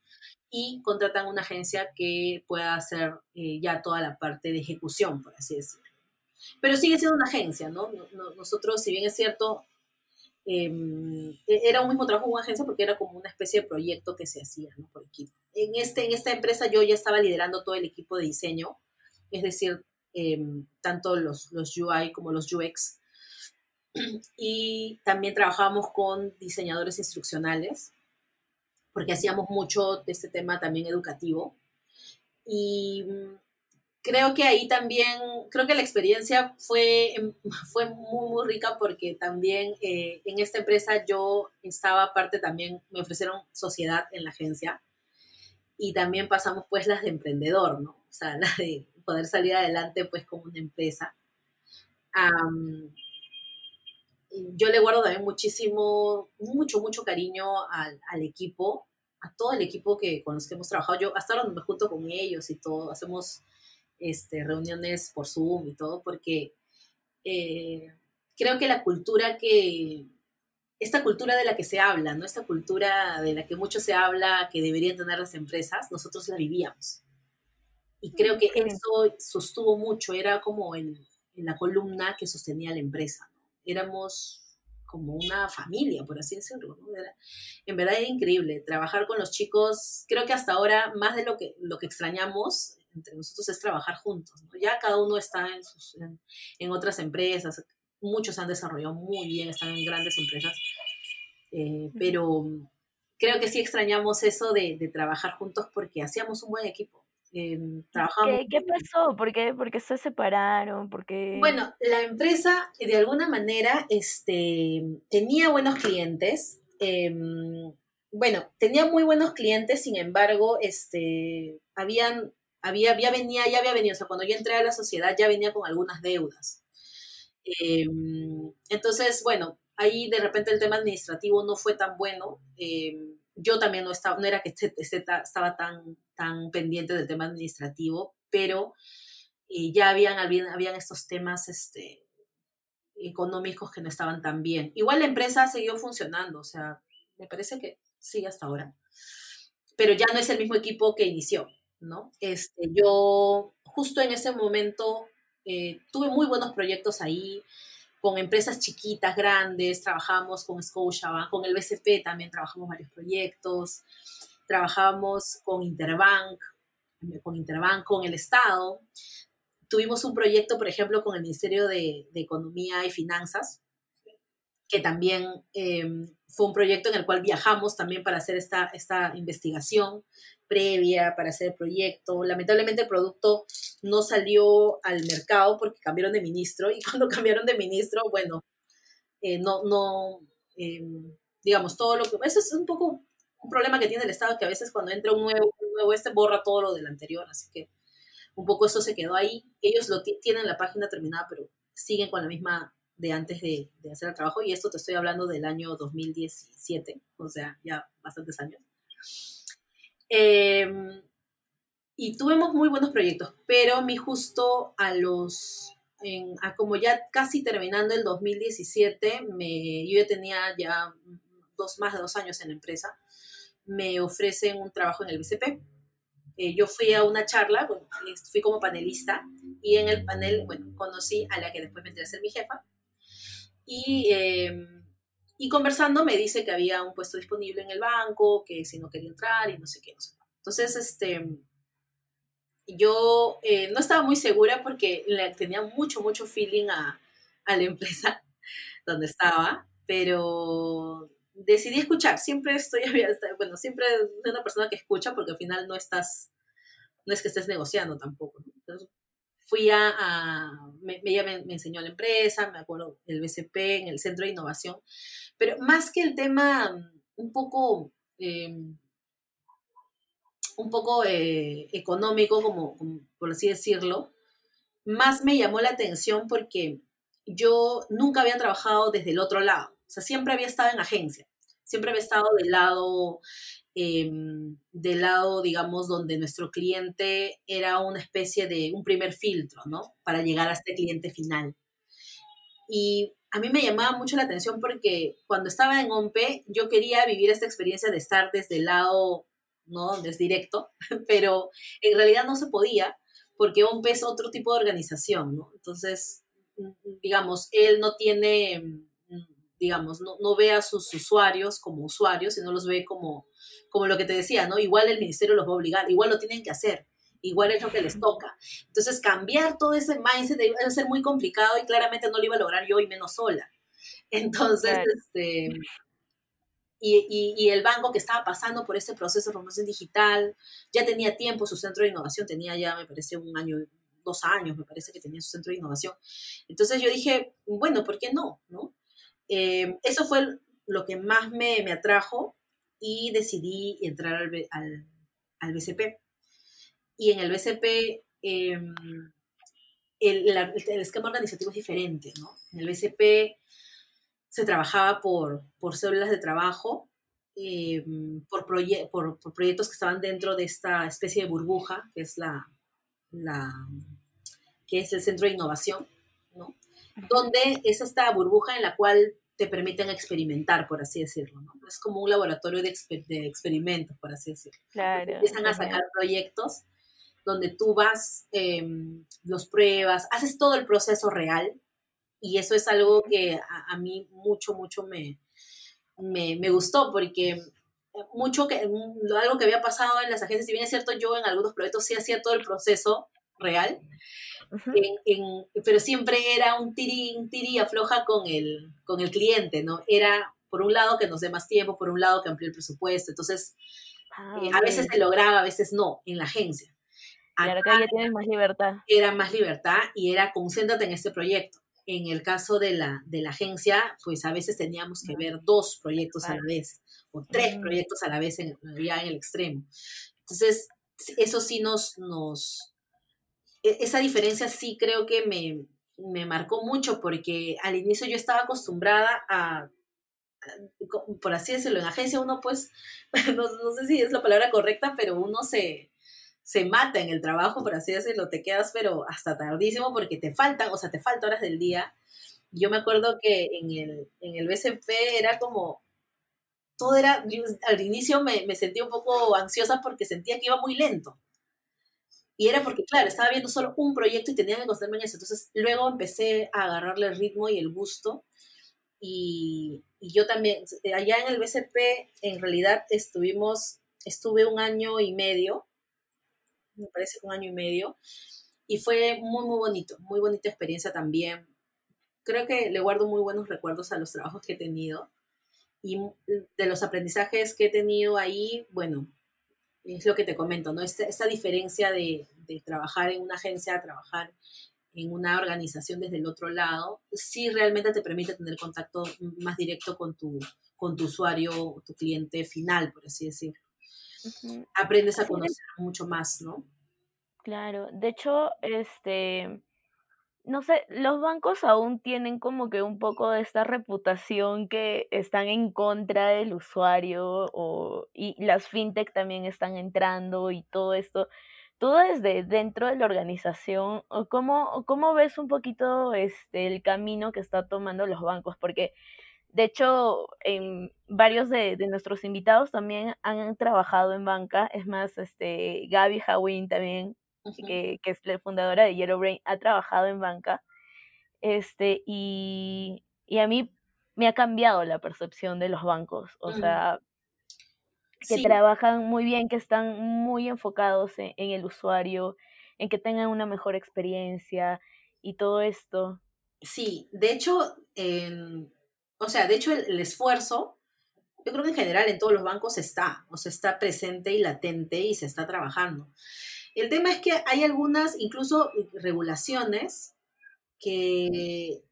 y contratan una agencia que pueda hacer eh, ya toda la parte de ejecución, por así decirlo. Pero sigue siendo una agencia, ¿no? Nosotros, si bien es cierto, Em, e, era un mismo trabajo en agencia porque era como una especie de proyecto que se hacía ¿no? por equipo. En, este, en esta empresa yo ya estaba liderando todo el equipo de diseño, es decir, em, tanto los, los UI como los UX. [clears throat] Y también trabajábamos con diseñadores instruccionales, porque hacíamos mucho de este tema también educativo. Y creo que ahí también, creo que la experiencia fue, em, [laughs] fue muy, muy rica porque también eh, en esta empresa yo estaba parte también, me ofrecieron sociedad en la agencia y también pasamos pues las de emprendedor, ¿no? O sea, [laughs] la de poder salir adelante pues como una empresa. yo le guardo también muchísimo, mucho, mucho cariño al, al, equipo, a todo el equipo que, con los que hemos trabajado. Yo hasta ahora me junto con ellos y todo, hacemos este, reuniones por Zoom y todo, porque eh, creo que la cultura que, esta cultura de la que se habla, ¿no? Esta cultura de la que mucho se habla, que deberían tener las empresas, nosotros la vivíamos. Y creo que eso sostuvo mucho, era como en, la columna que sostenía la empresa. Éramos como una familia, por así decirlo. en verdad era increíble trabajar con los chicos. Creo que hasta ahora, más de lo que, lo que extrañamos, entre nosotros es trabajar juntos. Ya cada uno está en, sus, en, otras empresas, muchos han desarrollado muy bien, están en grandes empresas, eh, pero creo que sí extrañamos eso de, de, trabajar juntos porque hacíamos un buen equipo. Eh, ¿Qué, ¿Qué, pasó? ¿Por qué, ¿Por qué se separaron? ¿Por Bueno, la empresa de alguna manera este, tenía buenos clientes. Em, bueno, tenía muy buenos clientes, sin embargo, este, habían había, ya venía, ya había venido, o sea, cuando yo entré a la sociedad ya venía con algunas deudas. Em, entonces, bueno, ahí de repente el tema administrativo no fue tan bueno. Em, yo también no estaba, no era que estaba tan, tan pendiente del tema administrativo, pero eh, ya habían, estos temas este, económicos que no estaban tan bien. Igual la empresa siguió funcionando, o sea, me parece que sí hasta ahora, pero ya no es el mismo equipo que inició. ¿No? Este, yo justo en ese momento eh, tuve muy buenos proyectos ahí, con empresas chiquitas, grandes, trabajamos con Scotiabank, con el BCP también trabajamos varios proyectos, trabajamos con Interbank, con Interbank, con el Estado. Tuvimos un proyecto, por ejemplo, con el Ministerio de, Economía y Finanzas, que también em, fue un proyecto en el cual viajamos también para hacer esta, esta investigación previa para hacer el proyecto. Lamentablemente el producto no salió al mercado porque cambiaron de ministro y [laughs] cuando cambiaron de ministro, bueno, eh, no, no, em, digamos, todo lo que... Eso es un poco un problema que tiene el Estado, que a veces cuando entra un nuevo, un nuevo este borra todo lo del anterior, así que un poco eso se quedó ahí. Ellos lo tienen la página terminada, pero siguen con la misma de antes de, de hacer el trabajo y esto te estoy hablando del año 2017, o sea, ya bastantes años. Em, y tuvimos muy buenos proyectos, pero mi justo a los, a como ya casi terminando el 2017, me, yo ya tenía ya dos, más de dos años en la empresa, me ofrecen un trabajo en el BCP. Eh, yo fui a una charla, fui como panelista y en el panel, bueno, conocí a la que después vendría a ser mi jefa. Y em, y conversando me dice que había un puesto disponible en el banco, que si no quería entrar y no sé qué. Entonces, este, yo eh, no estaba muy segura porque tenía mucho, mucho feeling a, a la [laughs] empresa donde estaba, pero decidí escuchar. Siempre estoy, [laughs] bueno, siempre soy una persona que escucha porque al final no estás, no es que estés negociando tampoco. Entonces, fui a, me, ella me, enseñó la empresa, me acuerdo, el BCP, en el Centro de Innovación, pero más que el tema un poco, em, un poco eh, económico, como, por así decirlo, más me llamó la atención porque yo nunca había trabajado desde el otro lado, o sea, siempre había estado en agencia, siempre había estado del lado Em, del lado, digamos, donde nuestro cliente era una especie de un primer filtro, ¿no? Para llegar a este cliente final. Y a mí me llamaba mucho la atención porque cuando estaba en OMPE yo quería vivir esta experiencia de estar desde el lado, ¿no? Desde directo, [laughs] pero en realidad no se podía porque OMPE es otro tipo de organización, ¿no? Entonces, digamos, él no tiene, digamos, no, no ve a sus usuarios como usuarios, sino los ve como como lo que te decía, ¿no? Igual el ministerio los va a obligar, igual lo tienen que hacer, igual es lo que les toca. Entonces, cambiar todo ese mindset iba a ser muy complicado y claramente no lo iba a lograr yo y menos sola. Entonces, este, y, y, el banco que estaba pasando por ese proceso de formación digital, ya tenía tiempo, su centro de innovación tenía ya, me parece, un año, dos años, me parece que tenía su centro de innovación. Entonces yo dije, bueno, ¿por qué no? ¿no? Eh, eso fue lo que más me, me, atrajo y decidí entrar al, al, al BCP. Y en el BCP em, el, el, esquema organizativo es diferente, ¿no? En el BCP se trabajaba por, por células de trabajo, em, por, por, por, proyectos que estaban dentro de esta especie de burbuja, que es la, la que es el centro de innovación, ¿no? Donde es esta burbuja en la cual te permiten experimentar, por así decirlo, ¿no? Es como un laboratorio de, de experimentos, por así decirlo. Claro. Empiezan a sacar proyectos donde tú vas, em, los pruebas, haces todo el proceso real y eso es algo que a, mí mucho, mucho me, me, me, gustó porque mucho que, algo que había pasado en las agencias, si bien es cierto, yo en algunos proyectos sí hacía todo el proceso real, pero siempre era un tiri, un tiri afloja con el, con el cliente, ¿no? Era, por un lado, que nos dé más tiempo, por un lado, que amplíe el presupuesto. Entonces, ah, eh, a veces se lograba, a veces no, en la agencia. Claro que ya tienes más libertad. Era más libertad y era concéntrate en este proyecto. En el caso de la, de la agencia, pues a veces teníamos que ver dos proyectos a la vez o tres mm. proyectos a la vez en, ya en el extremo. Entonces, eso sí nos, nos, e, esa diferencia sí creo que me, me marcó mucho porque al inicio yo estaba acostumbrada a, por así decirlo, en agencia uno pues, [laughs] no, no, sé si es la palabra correcta, pero uno se, se mata en el trabajo, por así decirlo, te quedas pero hasta tardísimo porque te faltan, o sea, te faltan horas del día. Yo me acuerdo que en el, en el BCP era como, todo era, al inicio me, me sentí un poco ansiosa porque sentía que iba muy lento. Y era porque, claro, estaba viendo solo un proyecto y tenía que concentrarme en eso. Entonces, luego empecé a agarrarle el ritmo y el gusto. Y, y, yo también, allá en el BCP, en realidad estuvimos, estuve un año y medio me parece un año y medio, y fue muy, muy bonito, muy bonita experiencia también. Creo que le guardo muy buenos recuerdos a los trabajos que he tenido y de los aprendizajes que he tenido ahí, bueno, es lo que te comento, ¿no? Esta, esta diferencia de, de, trabajar en una agencia trabajar en una organización desde el otro lado, sí realmente te permite tener contacto más directo con tu, con tu usuario, tu cliente final, por así decirlo aprendes a conocer mucho más, ¿no? Claro, de hecho, este, no sé, los bancos aún tienen como que un poco de esta reputación que están en contra del usuario o, y las fintech también están entrando y todo esto. Tú desde dentro de la organización, ¿cómo, cómo ves un poquito este, el camino que está tomando los bancos? Porque de hecho, en varios de, nuestros invitados también han trabajado en banca. Es más, este Gaby Hawin también, que, es la fundadora de Yellow Brain, ha trabajado en banca. Este, y, a mí me ha cambiado la percepción de los bancos. O sea, que trabajan muy bien, que están muy enfocados en, en, el usuario, en que tengan una mejor experiencia y todo esto. Sí, de hecho, en o sea, de hecho, el, esfuerzo, yo creo que en general en todos los bancos está, o sea, está presente y latente y se está trabajando. El tema es que hay algunas, incluso regulaciones, que,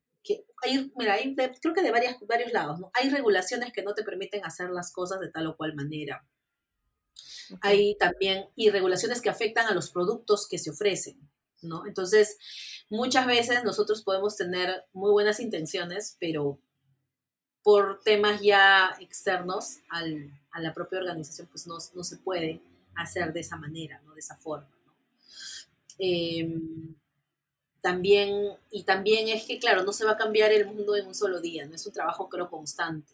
hay, mira, hay creo que de varias, varios lados, ¿no? Hay regulaciones que no te permiten hacer las cosas de tal o cual manera. Hay también y regulaciones que afectan a los productos que se ofrecen, ¿no? Entonces, muchas veces nosotros podemos tener muy buenas intenciones, pero por temas ya externos al, a la propia organización, pues no, no, se puede hacer de esa manera, ¿no? de esa forma. Em, también, y también es que, claro, no se va a cambiar el mundo en un solo día, no es un trabajo, creo, constante.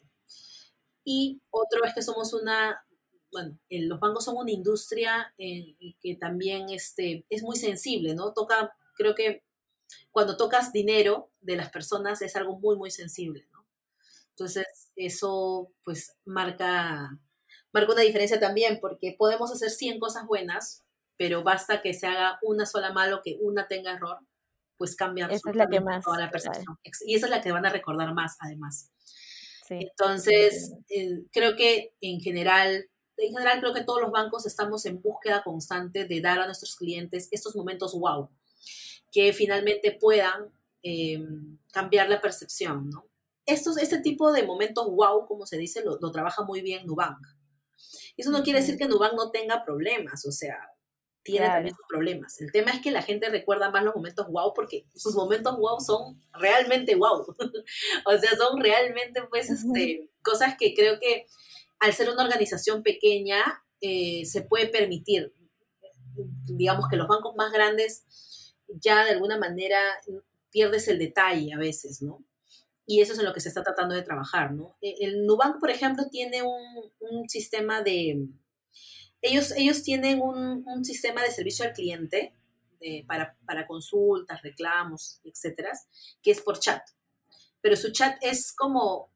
Y otro es que somos una, bueno, los bancos son una industria eh, que también este, es muy sensible, ¿no? Toca, creo que cuando tocas dinero de las personas es algo muy, muy sensible, entonces, eso pues marca, marca una diferencia también, porque podemos hacer 100 cosas buenas, pero basta que se haga una sola mal o que una tenga error, pues cambia esa es la que más, toda la percepción. Y esa es la que van a recordar más, además. Entonces, eh, creo que en general, en general creo que todos los bancos estamos en búsqueda constante de dar a nuestros clientes estos momentos wow. que finalmente puedan eh, cambiar la percepción, ¿no? Estos, este tipo de momentos wow, como se dice, lo, trabaja muy bien Nubank. Eso no quiere decir que Nubank no tenga problemas, o sea, tiene también sus problemas. El tema es que la gente recuerda más los momentos wow porque sus momentos wow son realmente wow. [laughs] o sea, son realmente, pues, este, cosas que creo que al ser una organización pequeña eh, se puede permitir. Digamos que los bancos más grandes ya de alguna manera pierdes el detalle a veces, ¿no? Y eso es en lo que se está tratando de trabajar, ¿no? E, el Nubank, por ejemplo, tiene un sistema de, ellos, ellos tienen un, sistema de servicio al cliente para, consultas, reclamos, etcétera, que es por chat. Pero su chat es como,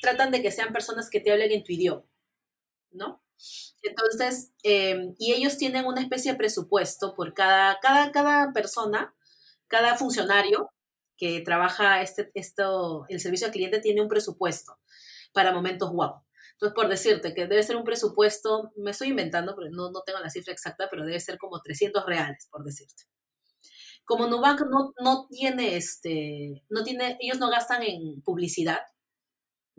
tratan de que sean personas que te hablen en tu idioma, ¿no? Entonces, em, y ellos tienen una especie de presupuesto por cada, cada, cada persona, cada funcionario que trabaja este, esto, el servicio al cliente tiene un presupuesto para momentos wow. Entonces, por decirte que debe ser un presupuesto, me estoy inventando, pero no, no tengo la cifra exacta, pero debe ser como 300 reales, por decirte. Como Nubank no, no tiene, este, no tiene, ellos no gastan en publicidad,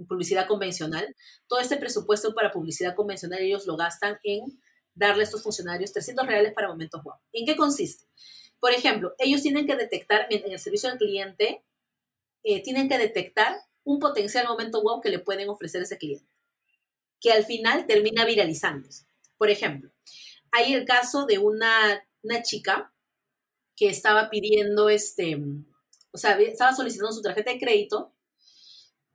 publicidad convencional, todo este presupuesto para publicidad convencional ellos lo gastan en darle a estos funcionarios 300 reales para momentos wow. ¿En qué consiste? Por ejemplo, ellos tienen que detectar, en el servicio al cliente, eh, tienen que detectar un potencial momento wow que le pueden ofrecer a ese cliente que al final termina viralizándose. Por ejemplo, hay el caso de una, chica que estaba pidiendo, este, o sea, estaba solicitando su tarjeta de crédito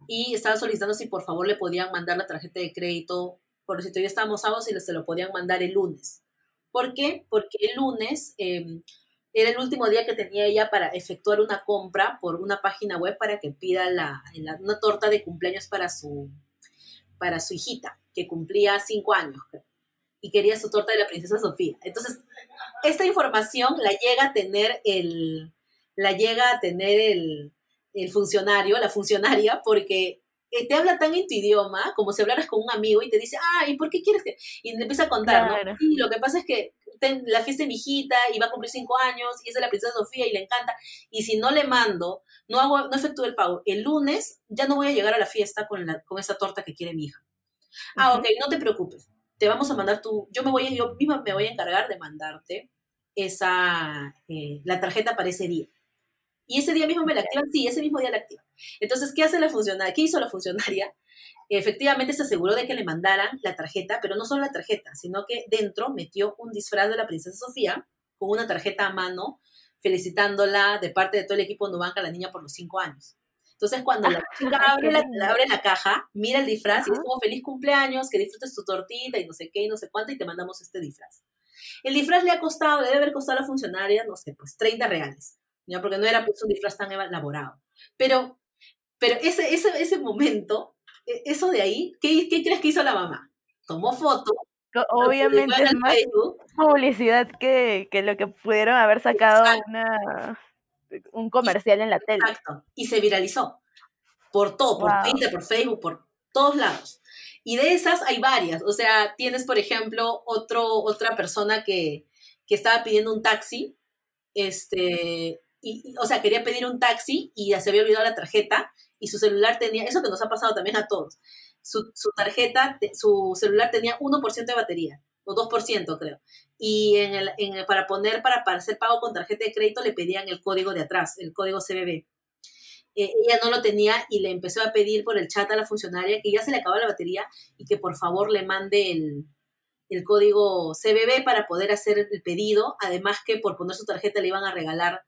y estaba solicitando si por favor le podían mandar la tarjeta de crédito, por si todavía estábamos sábados y se lo podían mandar el lunes. ¿Por qué? Porque el lunes em, era el último día que tenía ella para efectuar una compra por una página web para que pida la, una torta de cumpleaños para su, para su hijita, que cumplía cinco años, y quería su torta de la princesa Sofía. Entonces, esta información la llega a tener el, la llega a tener el, el funcionario, la funcionaria, porque te habla tan en tu idioma como si hablaras con un amigo y te dice, ah, ¿y por qué quieres que...? Y le empieza a contar, ¿no? Sí, lo que pasa es que la fiesta de mi hijita y va a cumplir cinco años y es de la princesa Sofía y le encanta. Y si no le mando, no hago, no efectúo el pago, el lunes ya no voy a llegar a la fiesta con, la, con esa torta que quiere mi hija. Ah, ok, no te preocupes. Te vamos a mandar tu, yo me voy, yo misma me voy a encargar de mandarte esa, eh, la tarjeta para ese día. Y ese día mismo me la activan, sí, ese mismo día la activan. Entonces, ¿qué hace la funcionaria? ¿Qué hizo la funcionaria? Efectivamente se aseguró de que le mandaran la tarjeta, pero no solo la tarjeta, sino que dentro metió un disfraz de la princesa Sofía con una tarjeta a mano felicitándola de parte de todo el equipo Nubanca a la niña por los cinco años. Entonces, cuando la chica [laughs] abre la, abre la caja, mira el disfraz y es como feliz cumpleaños, que disfrutes tu tortita y no sé qué y no sé cuánto y te mandamos este disfraz. El disfraz le ha costado, le debe haber costado a la funcionaria, no sé, pues 30 reales, ¿ya? porque no era pues, un disfraz tan elaborado. Pero, pero ese, ese, ese momento, e, eso de ahí, ¿qué, ¿qué crees que hizo la mamá? Tomó foto, Obviamente es más publicidad que, que, lo que pudieron haber sacado una, un comercial en la tele. Exacto. Y se viralizó. Por todo, por Twitter, por Facebook, por todos lados. Y de esas hay varias. O sea, tienes, por ejemplo, otro, otra persona que, que estaba pidiendo un taxi. Este, y, o sea, quería pedir un taxi y ya se había olvidado la tarjeta y su celular tenía, eso que nos ha pasado también a todos, su, su tarjeta, su celular tenía 1% de batería o 2% creo. Y en el, en para poner, para, para hacer pago con tarjeta de crédito, le pedían el código de atrás, el código CBB. Eh, ella no lo tenía y le empezó a pedir por el chat a la funcionaria que ya se le acababa la batería y que por favor le mande el, el código CBB para poder hacer el pedido. Además que por poner su tarjeta le iban a regalar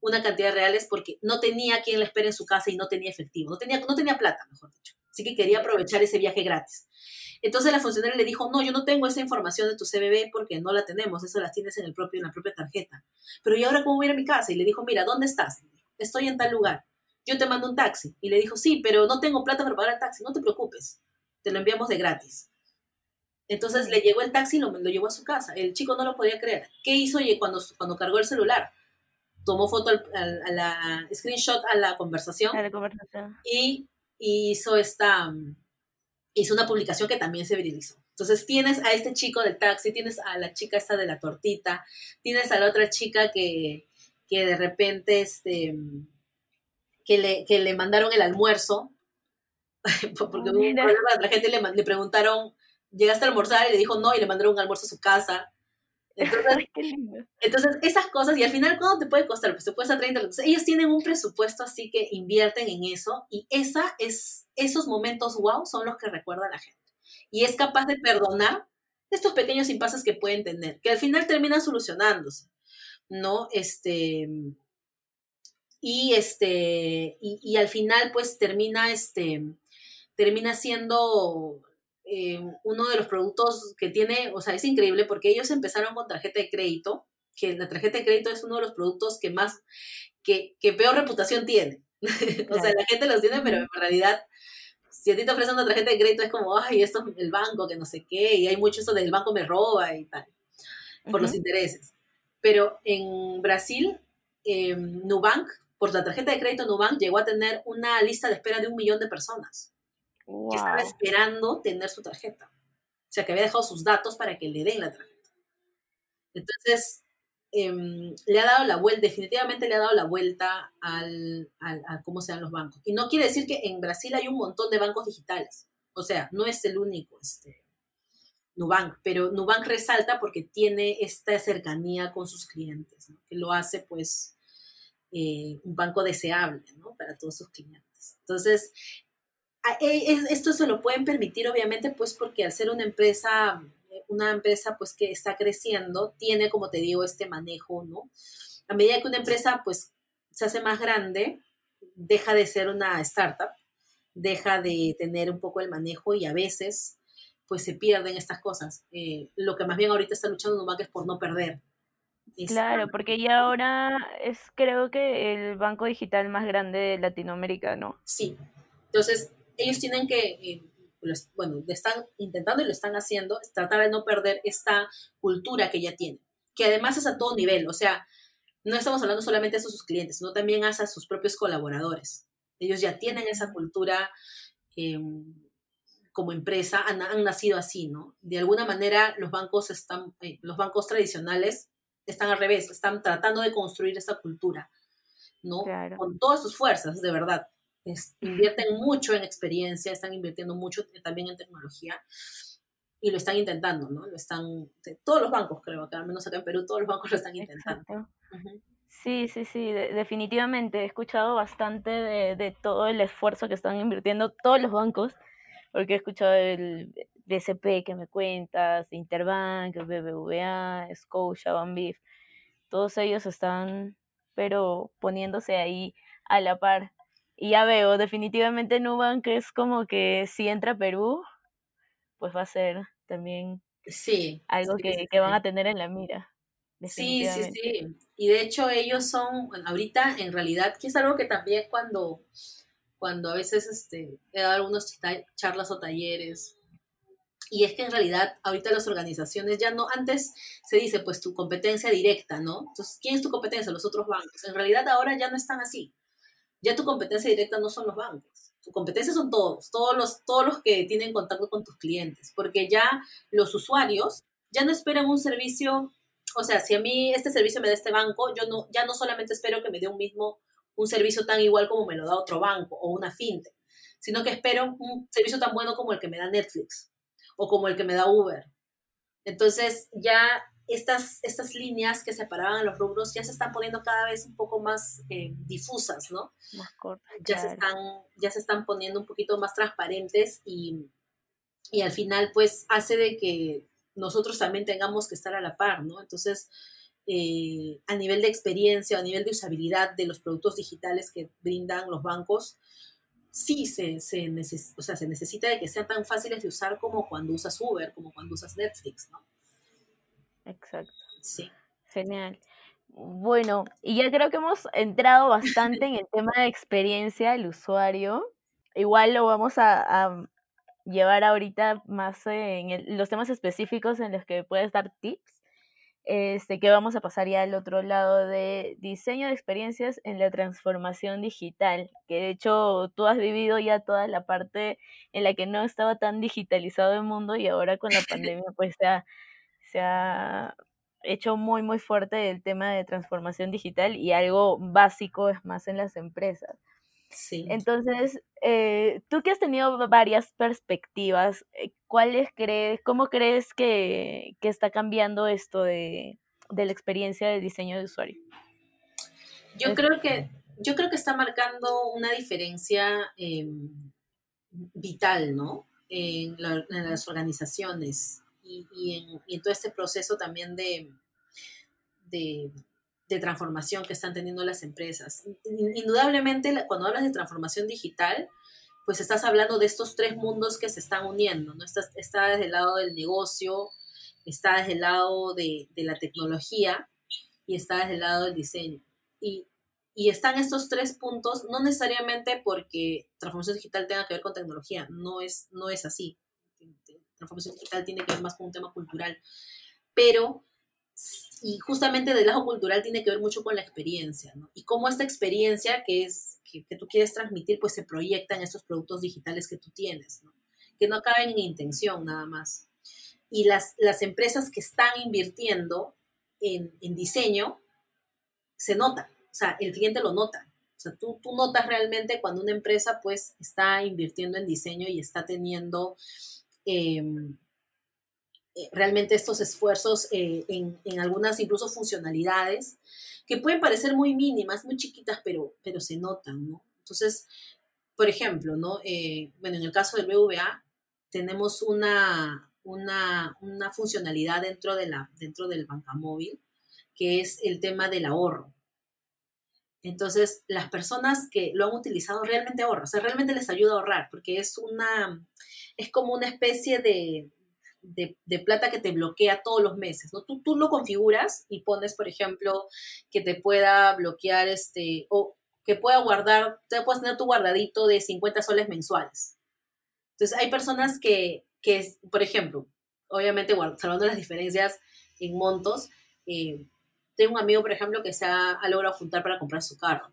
una cantidad de reales porque no tenía quien la espere en su casa y no tenía efectivo, no tenía, no tenía plata, mejor dicho. Así que quería aprovechar ese viaje gratis. Entonces la funcionaria le dijo, no, yo no tengo esa información de tu CBB porque no la tenemos, eso las tienes en, el propio, en la propia tarjeta. Pero ¿y ahora cómo voy a ir a mi casa? Y le dijo, mira, ¿dónde estás? Estoy en tal lugar. Yo te mando un taxi. Y le dijo, sí, pero no tengo plata para pagar el taxi. No te preocupes, te lo enviamos de gratis. Entonces le llegó el taxi y lo, lo llevó a su casa. El chico no lo podía creer. ¿Qué hizo cuando, cuando cargó el celular? Tomó foto a la screenshot a la conversación, a la conversación. Y, y hizo esta hizo una publicación que también se viralizó. Entonces tienes a este chico del taxi, tienes a la chica esta de la tortita, tienes a la otra chica que, que de repente este, que, le, que le mandaron el almuerzo, [laughs] porque hubo un problema la gente le, le preguntaron, ¿llegaste a almorzar? Y le dijo no, y le mandaron un almuerzo a su casa. Entonces, entonces, esas cosas, y al final, ¿cuánto te puede costar? Pues te cuesta 30. Entonces, ellos tienen un presupuesto así que invierten en eso, y esa es, esos momentos wow son los que recuerda a la gente. Y es capaz de perdonar estos pequeños impases que pueden tener, que al final terminan solucionándose, ¿no? Este, y este, y, y al final, pues termina, este, termina siendo eh, uno de los productos que tiene, o sea, es increíble porque ellos empezaron con tarjeta de crédito, que la tarjeta de crédito es uno de los productos que más, que, que peor reputación tiene. [laughs] o sea, la gente los tiene, pero en realidad, si a ti te ofrecen una tarjeta de crédito es como, ay, esto es el banco, que no sé qué, y hay mucho eso del banco me roba y tal, por los intereses. Pero en Brasil, eh, Nubank, por la tarjeta de crédito Nubank, llegó a tener una lista de espera de un millón de personas que estaba esperando tener su tarjeta. O sea, que había dejado sus datos para que le den la tarjeta. Entonces, em, le ha dado la vuelta, definitivamente le ha dado la vuelta al, a cómo se dan los bancos. Y no quiere decir que en Brasil hay un montón de bancos digitales. O sea, no es el único este, Nubank, pero Nubank resalta porque tiene esta cercanía con sus clientes, que lo hace pues eh, un banco deseable ¿no? para todos sus clientes. Entonces, esto se lo pueden permitir obviamente pues porque al ser una empresa una empresa pues que está creciendo tiene como te digo este manejo no a medida que una empresa pues se hace más grande deja de ser una startup deja de tener un poco el manejo y a veces pues se pierden estas cosas eh, lo que más bien ahorita está luchando Nubank es por no perder Claro, porque ya ahora es creo que el banco digital más grande de Latinoamérica, ¿no? Sí. Entonces, ellos tienen que, eh, bueno, están intentando y lo están haciendo, tratar de no perder esta cultura que ya tienen, que además es a todo nivel, o sea, no estamos hablando solamente de sus clientes, sino también a sus propios colaboradores. Ellos ya tienen esa cultura em, como empresa, han, nacido así, ¿no? De alguna manera los bancos están, eh, los bancos tradicionales están al revés, están tratando de construir esa cultura, ¿no? Con todas sus fuerzas, de verdad invierten mucho en experiencia, están invirtiendo mucho también en tecnología y lo están intentando, ¿no? Lo están, todos los bancos creo, que al menos acá en Perú todos los bancos lo están intentando. Sí, sí, sí, definitivamente he escuchado bastante de, de, todo el esfuerzo que están invirtiendo todos los bancos, porque he escuchado el BCP que me cuentas, Interbank, BBVA, Scotia, Banbif, todos ellos están, pero poniéndose ahí a la par y ya veo, definitivamente Nubank es como que si entra a Perú, pues va a ser también sí, algo que, que, van a tener en la mira. Sí, sí, sí. Y de hecho ellos son, ahorita en realidad, que es algo que también cuando, cuando a veces este, he dado algunas charlas o talleres, y es que en realidad ahorita las organizaciones ya no, antes se dice pues tu competencia directa, ¿no? Entonces, ¿quién es tu competencia? Los otros bancos. En realidad ahora ya no están así ya tu competencia directa no son los bancos. Tu competencia son todos, todos los, todos los que tienen contacto con tus clientes, porque ya los usuarios ya no esperan un servicio, o sea, si a mí este servicio me da este banco, yo no, ya no solamente espero que me dé un mismo, un servicio tan igual como me lo da otro banco o una fintech, sino que espero un servicio tan bueno como el que me da Netflix o como el que me da Uber. Entonces ya estas, estas líneas que separaban los rubros ya se están poniendo cada vez un poco más eh, difusas, ¿no? Más cortas. Ya, se están, ya se están poniendo un poquito más transparentes y, y al final pues hace de que nosotros también tengamos que estar a la par, ¿no? Entonces, eh, a nivel de experiencia, a nivel de usabilidad de los productos digitales que brindan los bancos, sí se, se, o sea, se necesita de que sean tan fáciles de usar como cuando usas Uber, como cuando usas Netflix, ¿no? Exacto. Sí. Genial. Bueno, y ya creo que hemos entrado bastante en el [laughs] tema de experiencia del usuario. Igual lo vamos a, llevar ahorita más en los temas específicos en los que puedes dar tips. Este, que vamos a pasar ya al otro lado de diseño de experiencias en la transformación digital, que de hecho tú has vivido ya toda la parte en la que no estaba tan digitalizado el mundo y ahora con la [laughs] pandemia pues se ha se ha hecho muy, muy fuerte el tema de transformación digital y algo básico es más en las empresas. Sí. Entonces, eh, tú que has tenido varias perspectivas, eh, ¿cuáles crees, cómo crees que, que está cambiando esto de, de, la experiencia de diseño de usuario? Yo creo que, yo creo que está marcando una diferencia em, vital, ¿no? En, las organizaciones y, y, en, y, en, todo este proceso también de, de de transformación que están teniendo las empresas. Indudablemente, cuando hablas de transformación digital, pues estás hablando de estos tres mundos que se están uniendo, ¿no? Está, está desde el lado del negocio, está desde el lado de, de, la tecnología y está desde el lado del diseño. Y, y están estos tres puntos, no necesariamente porque transformación digital tenga que ver con tecnología, no es, no es así. Transformación digital tiene que ver más con un tema cultural, pero y justamente del lado cultural tiene que ver mucho con la experiencia, ¿no? Y cómo esta experiencia que es que, tú quieres transmitir, pues se proyecta en estos productos digitales que tú tienes, ¿no? Que no acaben en intención nada más. Y las, las empresas que están invirtiendo en, en diseño, se nota, o sea, el cliente lo nota. O sea, tú, tú notas realmente cuando una empresa pues está invirtiendo en diseño y está teniendo... Eh, eh, realmente estos esfuerzos eh, en, en, algunas incluso funcionalidades que pueden parecer muy mínimas, muy chiquitas, pero, pero se notan, ¿no? Entonces, por ejemplo, ¿no? Eh, bueno, en el caso del BVA tenemos una, una, una, funcionalidad dentro, de la, dentro del bancamóvil que es el tema del ahorro. Entonces, las personas que lo han utilizado realmente ahorran, o sea, realmente les ayuda a ahorrar, porque es una, es como una especie de, de, plata que te bloquea todos los meses, ¿no? Tú, tú lo configuras y pones, por ejemplo, que te pueda bloquear este, o que pueda guardar, te puedes tener tu guardadito de 50 soles mensuales. Entonces, hay personas que, que por ejemplo, obviamente, salvando las diferencias en montos, eh, tengo un amigo, por ejemplo, que se ha, logrado juntar para comprar su carro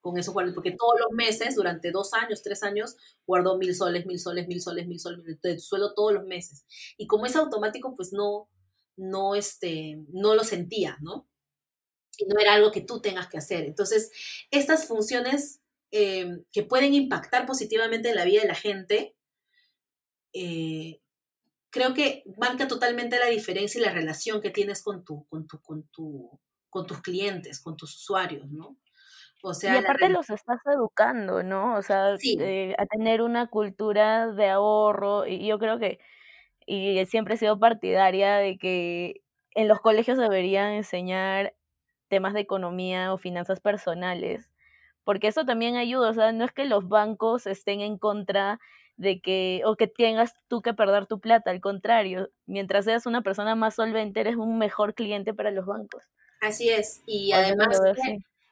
con esos guardos, porque todos los meses, durante dos años, tres años, guardó mil soles, mil soles, mil soles, mil soles, de suelo todos los meses. Y como es automático, pues no, no, este, no lo sentía, ¿no? Y no era algo que tú tengas que hacer. Entonces, estas funciones eh, que pueden impactar positivamente en la vida de la gente, eh, creo que marca totalmente la diferencia y la relación que tienes con, tu, con, tu, con, tu, con tus clientes, con tus usuarios, ¿no? O sea, y aparte los estás educando, ¿no? O sea, eh, a tener una cultura de ahorro. Y yo creo que, y siempre he sido partidaria de que en los colegios deberían enseñar temas de economía o finanzas personales, porque eso también ayuda. O sea, no es que los bancos estén en contra de que, o que tengas tú que perder tu plata, al contrario, mientras seas una persona más solvente, eres un mejor cliente para los bancos. Así es, y además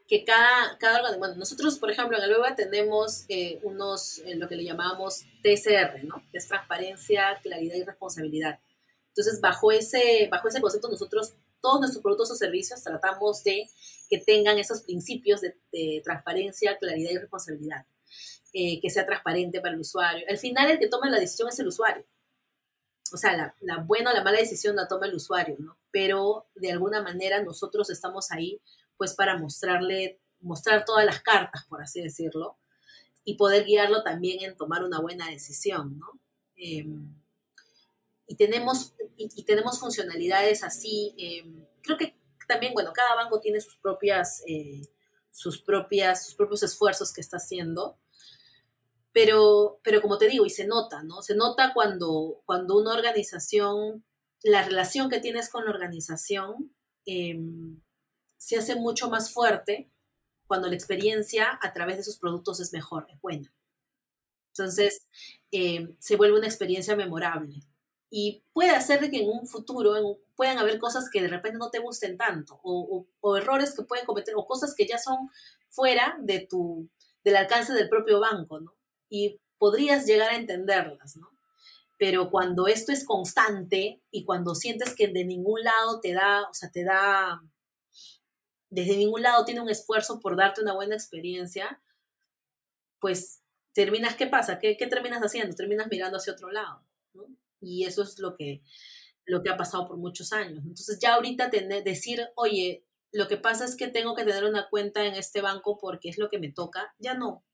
que cada, cada bueno, nosotros, por ejemplo, en el BBA tenemos eh, unos, eh, lo que le llamamos TSR, ¿no? Que es transparencia, claridad y responsabilidad. Entonces, bajo ese, bajo ese concepto, nosotros, todos nuestros productos o servicios tratamos de que tengan esos principios de, de transparencia, claridad y responsabilidad. Eh, que sea transparente para el usuario. Al final, el que toma la decisión es el usuario. O sea, la, la buena o la mala decisión la toma el usuario, ¿no? Pero de alguna manera nosotros estamos ahí pues para mostrarle, mostrar todas las cartas, por así decirlo, y poder guiarlo también en tomar una buena decisión, ¿no? Em, y, tenemos, y, tenemos funcionalidades así, em, creo que también, bueno, cada banco tiene sus propias, eh, sus propias, sus propios esfuerzos que está haciendo, pero, pero como te digo, y se nota, ¿no? Se nota cuando, cuando una organización, la relación que tienes con la organización, eh, se hace mucho más fuerte cuando la experiencia a través de sus productos es mejor, es buena. Entonces, eh, se vuelve una experiencia memorable. Y puede hacer que en un futuro puedan haber cosas que de repente no te gusten tanto, o, errores que pueden cometer, o cosas que ya son fuera de tu, del alcance del propio banco, ¿no? Y podrías llegar a entenderlas, ¿no? Pero cuando esto es constante y cuando sientes que de ningún lado te da, o sea, te da desde ningún lado tiene un esfuerzo por darte una buena experiencia, pues terminas, ¿qué pasa? ¿Qué, terminas haciendo? Terminas mirando hacia otro lado, ¿no? Y eso es lo que, lo que ha pasado por muchos años. Entonces ya ahorita tener, decir, oye, lo que pasa es que tengo que tener una cuenta en este banco porque es lo que me toca, ya no,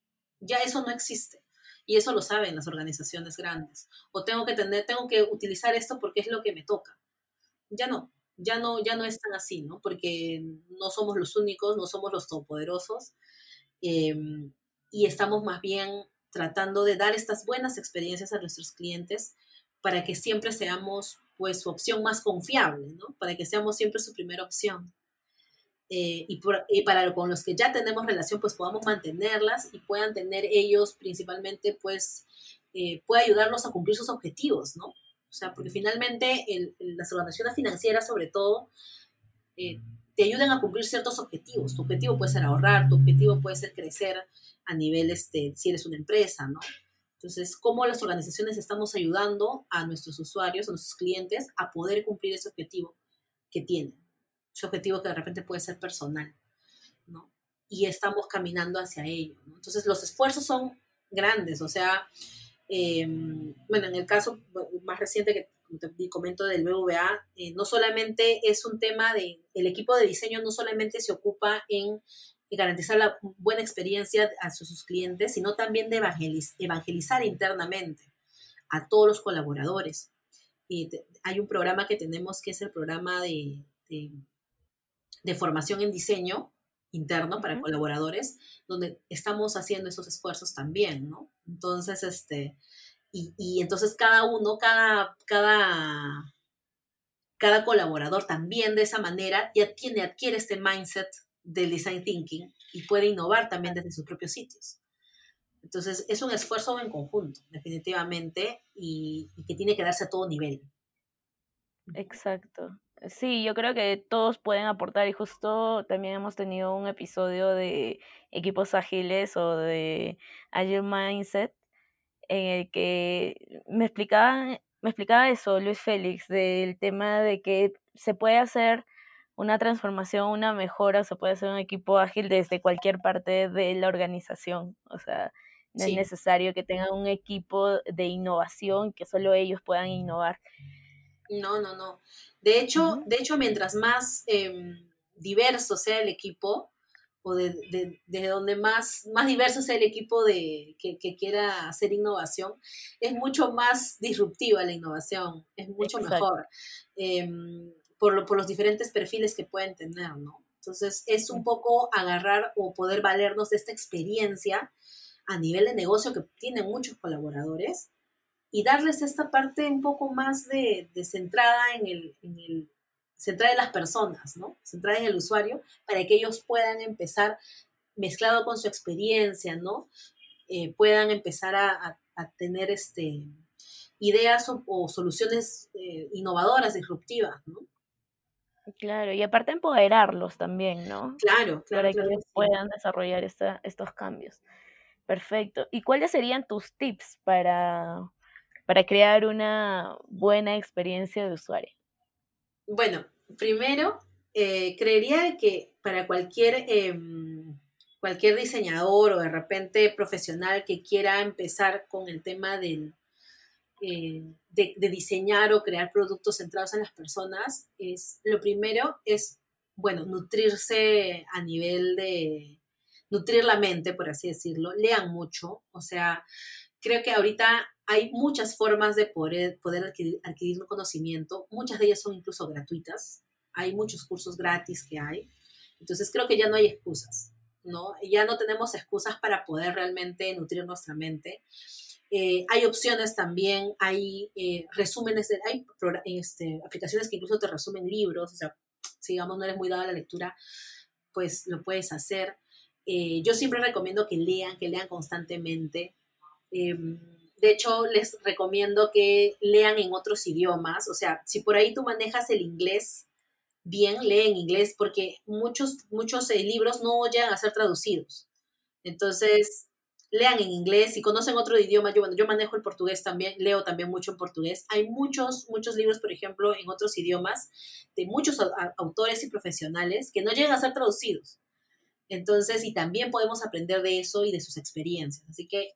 ya eso no existe. Y eso lo saben las organizaciones grandes. O tengo que tener, tengo que utilizar esto porque es lo que me toca. Ya no, ya no, ya no es tan así, ¿no? Porque no somos los únicos, no somos los todopoderosos. Em, y estamos más bien tratando de dar estas buenas experiencias a nuestros clientes para que siempre seamos pues su opción más confiable, ¿no? Para que seamos siempre su primera opción. Eh, y, para con los que ya tenemos relación, pues podamos mantenerlas y puedan tener ellos principalmente, pues, eh, puede ayudarnos a cumplir sus objetivos, ¿no? O sea, porque finalmente el, las organizaciones financieras, sobre todo, eh, te ayudan a cumplir ciertos objetivos. Tu objetivo puede ser ahorrar, tu objetivo puede ser crecer a nivel, este, si eres una empresa, ¿no? Entonces, ¿cómo las organizaciones estamos ayudando a nuestros usuarios, a nuestros clientes, a poder cumplir ese objetivo que tienen? Ese objetivo que de repente puede ser personal, ¿no? Y estamos caminando hacia ello, ¿no? Entonces, los esfuerzos son grandes, o sea, em, bueno, en el caso más reciente que te comento del BVA, eh, no solamente es un tema de, el equipo de diseño no solamente se ocupa en y garantizar la buena experiencia a sus, clientes, sino también de evangelizar internamente a todos los colaboradores. Y hay un programa que tenemos que es el programa de, de, formación en diseño interno para colaboradores, donde estamos haciendo esos esfuerzos también, ¿no? Entonces, este, y, y entonces cada uno, cada, cada, cada colaborador también de esa manera ya tiene, adquiere este mindset del design thinking y puede innovar también desde sus propios sitios. Entonces, es un esfuerzo en conjunto, definitivamente, y, que tiene que darse a todo nivel. Exacto. Sí, yo creo que todos pueden aportar y justo también hemos tenido un episodio de equipos ágiles o de Agile Mindset en el que me explicaban, me explicaba eso Luis Félix, del tema de que se puede hacer una transformación, una mejora, se puede hacer un equipo ágil desde cualquier parte de la organización. O sea, no es necesario que tengan un equipo de innovación, que solo ellos puedan innovar. No, no, no. De hecho, de hecho mientras más em, diverso sea el equipo, o de, de, donde más, más diverso sea el equipo de, que, quiera hacer innovación, es mucho más disruptiva la innovación, es mucho mejor. Em, por, los diferentes perfiles que pueden tener, ¿no? Entonces, es un poco agarrar o poder valernos de esta experiencia a nivel de negocio que tienen muchos colaboradores y darles esta parte un poco más de, centrada en el, en centrada en las personas, ¿no? Centrada en el usuario para que ellos puedan empezar, mezclado con su experiencia, ¿no? Eh, puedan empezar a, tener este, ideas o, soluciones eh, innovadoras, disruptivas, ¿no? Claro, y aparte empoderarlos también, ¿no? Claro, claro. Para que puedan desarrollar esta, estos cambios. Perfecto. ¿Y cuáles serían tus tips para, para crear una buena experiencia de usuario? Bueno, primero, eh, creería que para cualquier, em, cualquier diseñador o de repente profesional que quiera empezar con el tema del, eh, de, diseñar o crear productos centrados en las personas, es lo primero es, bueno, nutrirse a nivel de, nutrir la mente, por así decirlo, lean mucho, o sea, creo que ahorita hay muchas formas de poder, poder adquirir, adquirir conocimiento, muchas de ellas son incluso gratuitas, hay muchos cursos gratis que hay, entonces creo que ya no hay excusas, ¿no? Ya no tenemos excusas para poder realmente nutrir nuestra mente. Eh, hay opciones también, hay eh, resúmenes, hay este, aplicaciones que incluso te resumen libros, o sea, si digamos no eres muy dada a la lectura, pues lo puedes hacer. Eh, yo siempre recomiendo que lean, que lean constantemente. Em, de hecho, les recomiendo que lean en otros idiomas, o sea, si por ahí tú manejas el inglés bien, lee en inglés, porque muchos, muchos libros no llegan a ser traducidos. Entonces, lean en inglés, si conocen otro idioma, yo, bueno, yo manejo el portugués también, leo también mucho en portugués. Hay muchos, muchos libros, por ejemplo, en otros idiomas, de muchos autores y profesionales que no llegan a ser traducidos. Entonces, y también podemos aprender de eso y de sus experiencias. Así que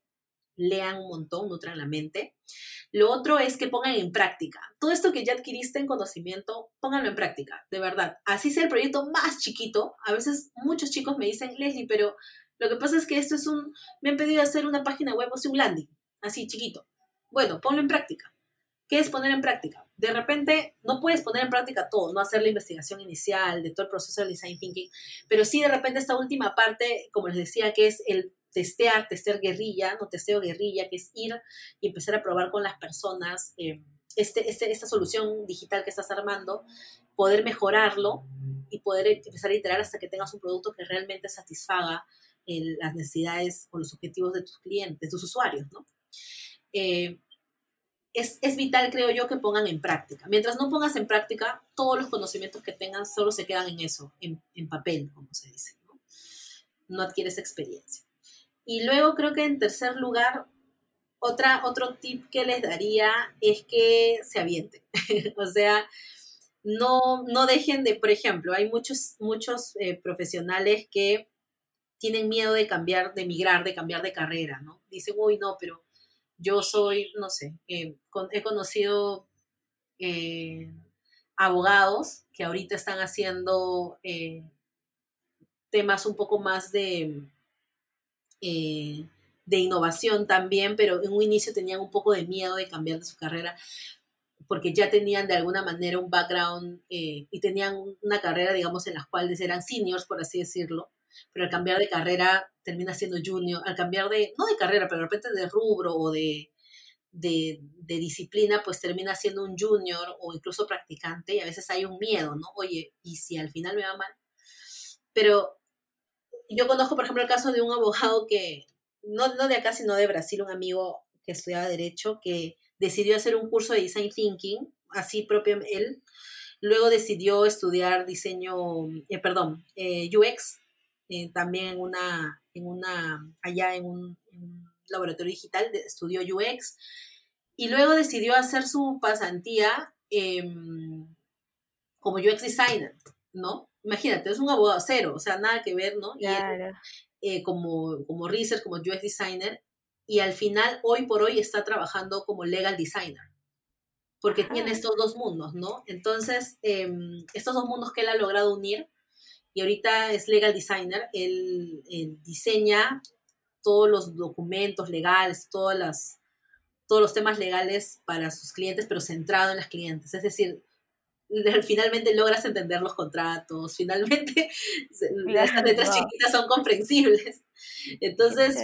lean un montón, nutran la mente. Lo otro es que pongan en práctica. Todo esto que ya adquiriste en conocimiento, pónganlo en práctica, de verdad. Así sea el proyecto más chiquito. A veces muchos chicos me dicen, Leslie, pero lo que pasa es que esto es un, me han pedido hacer una página web o un landing, así chiquito. Bueno, ponlo en práctica. ¿Qué es poner en práctica? De repente no puedes poner en práctica todo, no hacer la investigación inicial de todo el proceso de design thinking, pero sí de repente esta última parte, como les decía, que es el testear, testear guerrilla, no testeo guerrilla, que es ir y empezar a probar con las personas eh, este, este, esta solución digital que estás armando, poder mejorarlo y poder empezar a iterar hasta que tengas un producto que realmente satisfaga las necesidades o los objetivos de tus clientes, de tus usuarios, ¿no? Eh, es, es, vital, creo yo, que pongan en práctica. Mientras no pongas en práctica, todos los conocimientos que tengas solo se quedan en eso, en, en papel, como se dice, ¿no? No adquieres experiencia. Y luego creo que en tercer lugar, otra, otro tip que les daría es que se avienten. [laughs] o sea, no, no dejen de, por ejemplo, hay muchos, muchos eh, profesionales que tienen miedo de cambiar, de migrar, de cambiar de carrera, ¿no? Dicen, uy, no, pero yo soy, no sé, eh, he conocido eh, abogados que ahorita están haciendo temas un poco más de eh, de innovación también, pero en un inicio tenían un poco de miedo de cambiar de su carrera porque ya tenían de alguna manera un background eh, y tenían una carrera, digamos, en las cuales eran seniors, por así decirlo, pero al cambiar de carrera termina siendo junior, al cambiar de, no de carrera, pero de repente de rubro o de, de, disciplina, pues termina siendo un junior o incluso practicante y a veces hay un miedo, ¿no? Oye, ¿y si al final me va mal? Pero yo conozco, por ejemplo, el caso de un abogado que, no, no de acá, sino de Brasil, un amigo que estudiaba Derecho, que decidió hacer un curso de Design Thinking, así propio él. Luego decidió estudiar diseño, eh, perdón, eh, UX, eh, también en una, en una, allá en un, laboratorio digital, estudió UX. Y luego decidió hacer su pasantía em, como UX designer, ¿no? imagínate, es un abogado cero, o sea, nada que ver, ¿no? Claro. Y eh, como, como research, como UX designer, y al final, hoy por hoy, está trabajando como legal designer, porque tiene estos dos mundos, ¿no? Entonces, em, estos dos mundos que él ha logrado unir, y ahorita es legal designer, él, él diseña todos los documentos legales, todas las, todos los temas legales para sus clientes, pero centrado en las clientes. Es decir, [laughs] finalmente logras entender los contratos, finalmente las letras chiquitas son comprensibles. Entonces,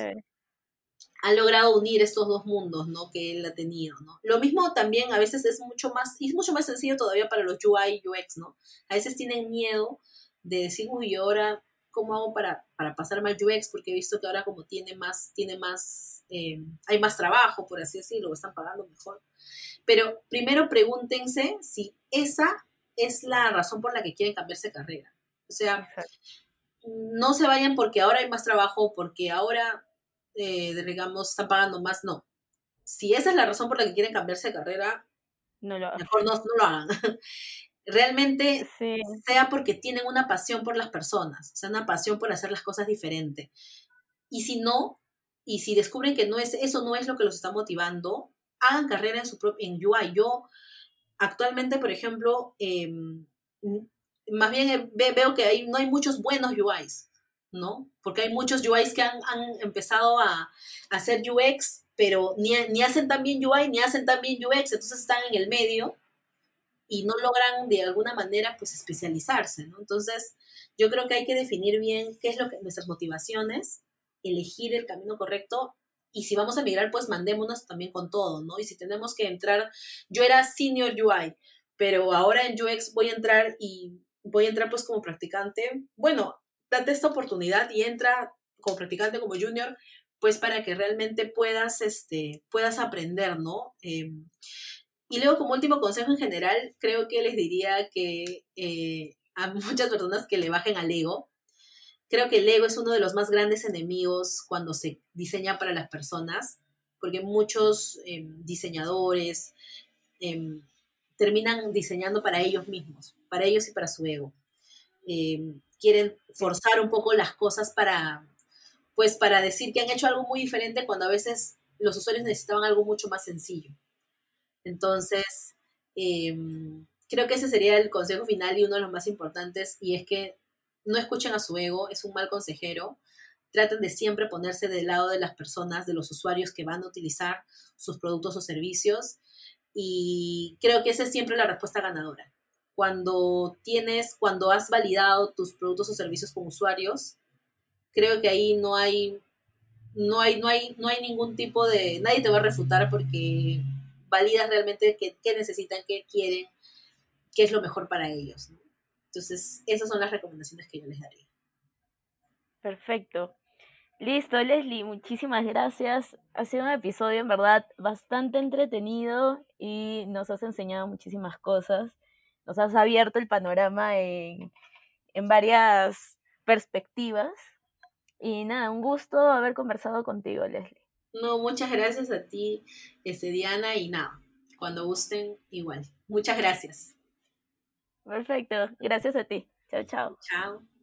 ha logrado unir estos dos mundos, ¿no? Que él ha tenido, ¿no? Lo mismo también a veces es mucho más, es mucho más sencillo todavía para los UI y UX, ¿no? A veces tienen miedo de decir, uy, ahora, ¿cómo hago para, para pasarme al UX? Porque he visto que ahora como tiene más, tiene más, eh, hay más trabajo, por así decirlo, están pagando mejor. Pero primero pregúntense si esa es la razón por la que quieren cambiarse de carrera. O sea, no se vayan porque ahora hay más trabajo, porque ahora, eh, digamos, están pagando más. No. Si esa es la razón por la que quieren cambiarse de carrera, no lo mejor no, lo hagan. [laughs] Realmente sea porque tienen una pasión por las personas, o sea, una pasión por hacer las cosas diferente. Y si no, y si descubren que no es, eso no es lo que los está motivando, hagan carrera en, su en UI. Yo actualmente, por ejemplo, em, más bien eh, veo que hay, no hay muchos buenos UIs, ¿no? Porque hay muchos UIs que han, empezado a, hacer UX, pero ni, ni hacen tan bien UI ni hacen tan bien UX, entonces están en el medio y no logran de alguna manera pues especializarse, ¿no? Entonces, yo creo que hay que definir bien qué es lo que nuestras motivaciones, elegir el camino correcto y si vamos a migrar, pues mandémonos también con todo, ¿no? Y si tenemos que entrar, yo era senior UI, pero ahora en UX voy a entrar y voy a entrar pues como practicante, bueno, date esta oportunidad y entra como practicante, como junior, pues para que realmente puedas, este, puedas aprender, ¿no? Em, y luego como último consejo en general, creo que les diría que eh, a [laughs] muchas personas que le bajen al ego, Creo que el ego es uno de los más grandes enemigos cuando se diseña para las personas, porque muchos em, diseñadores em, terminan diseñando para ellos mismos, para ellos y para su ego. Em, quieren forzar un poco las cosas para, pues, para decir que han hecho algo muy diferente cuando a veces los usuarios necesitaban algo mucho más sencillo. Entonces, em, creo que ese sería el consejo final y uno de los más importantes, y es que no escuchen a su ego, es un mal consejero. Traten de siempre ponerse del lado de las personas, de los usuarios que van a utilizar sus productos o servicios. Y creo que esa es siempre la respuesta ganadora. Cuando tienes, cuando has validado tus productos o servicios con usuarios, creo que ahí no hay, no hay, no hay, no hay ningún tipo de, nadie te va a refutar porque validas realmente qué, necesitan, qué quieren, qué es lo mejor para ellos. Entonces, esas son las recomendaciones que yo les daría. Perfecto. Listo, Leslie, muchísimas gracias. Ha sido un episodio en verdad bastante entretenido y nos has enseñado muchísimas cosas. Nos has abierto el panorama en, en varias perspectivas. Y nada, un gusto haber conversado contigo, Leslie. No, muchas gracias a ti, este, Diana, y nada, cuando gusten, igual. Muchas gracias. Perfecto, gracias a ti. Chao, chao. Chao.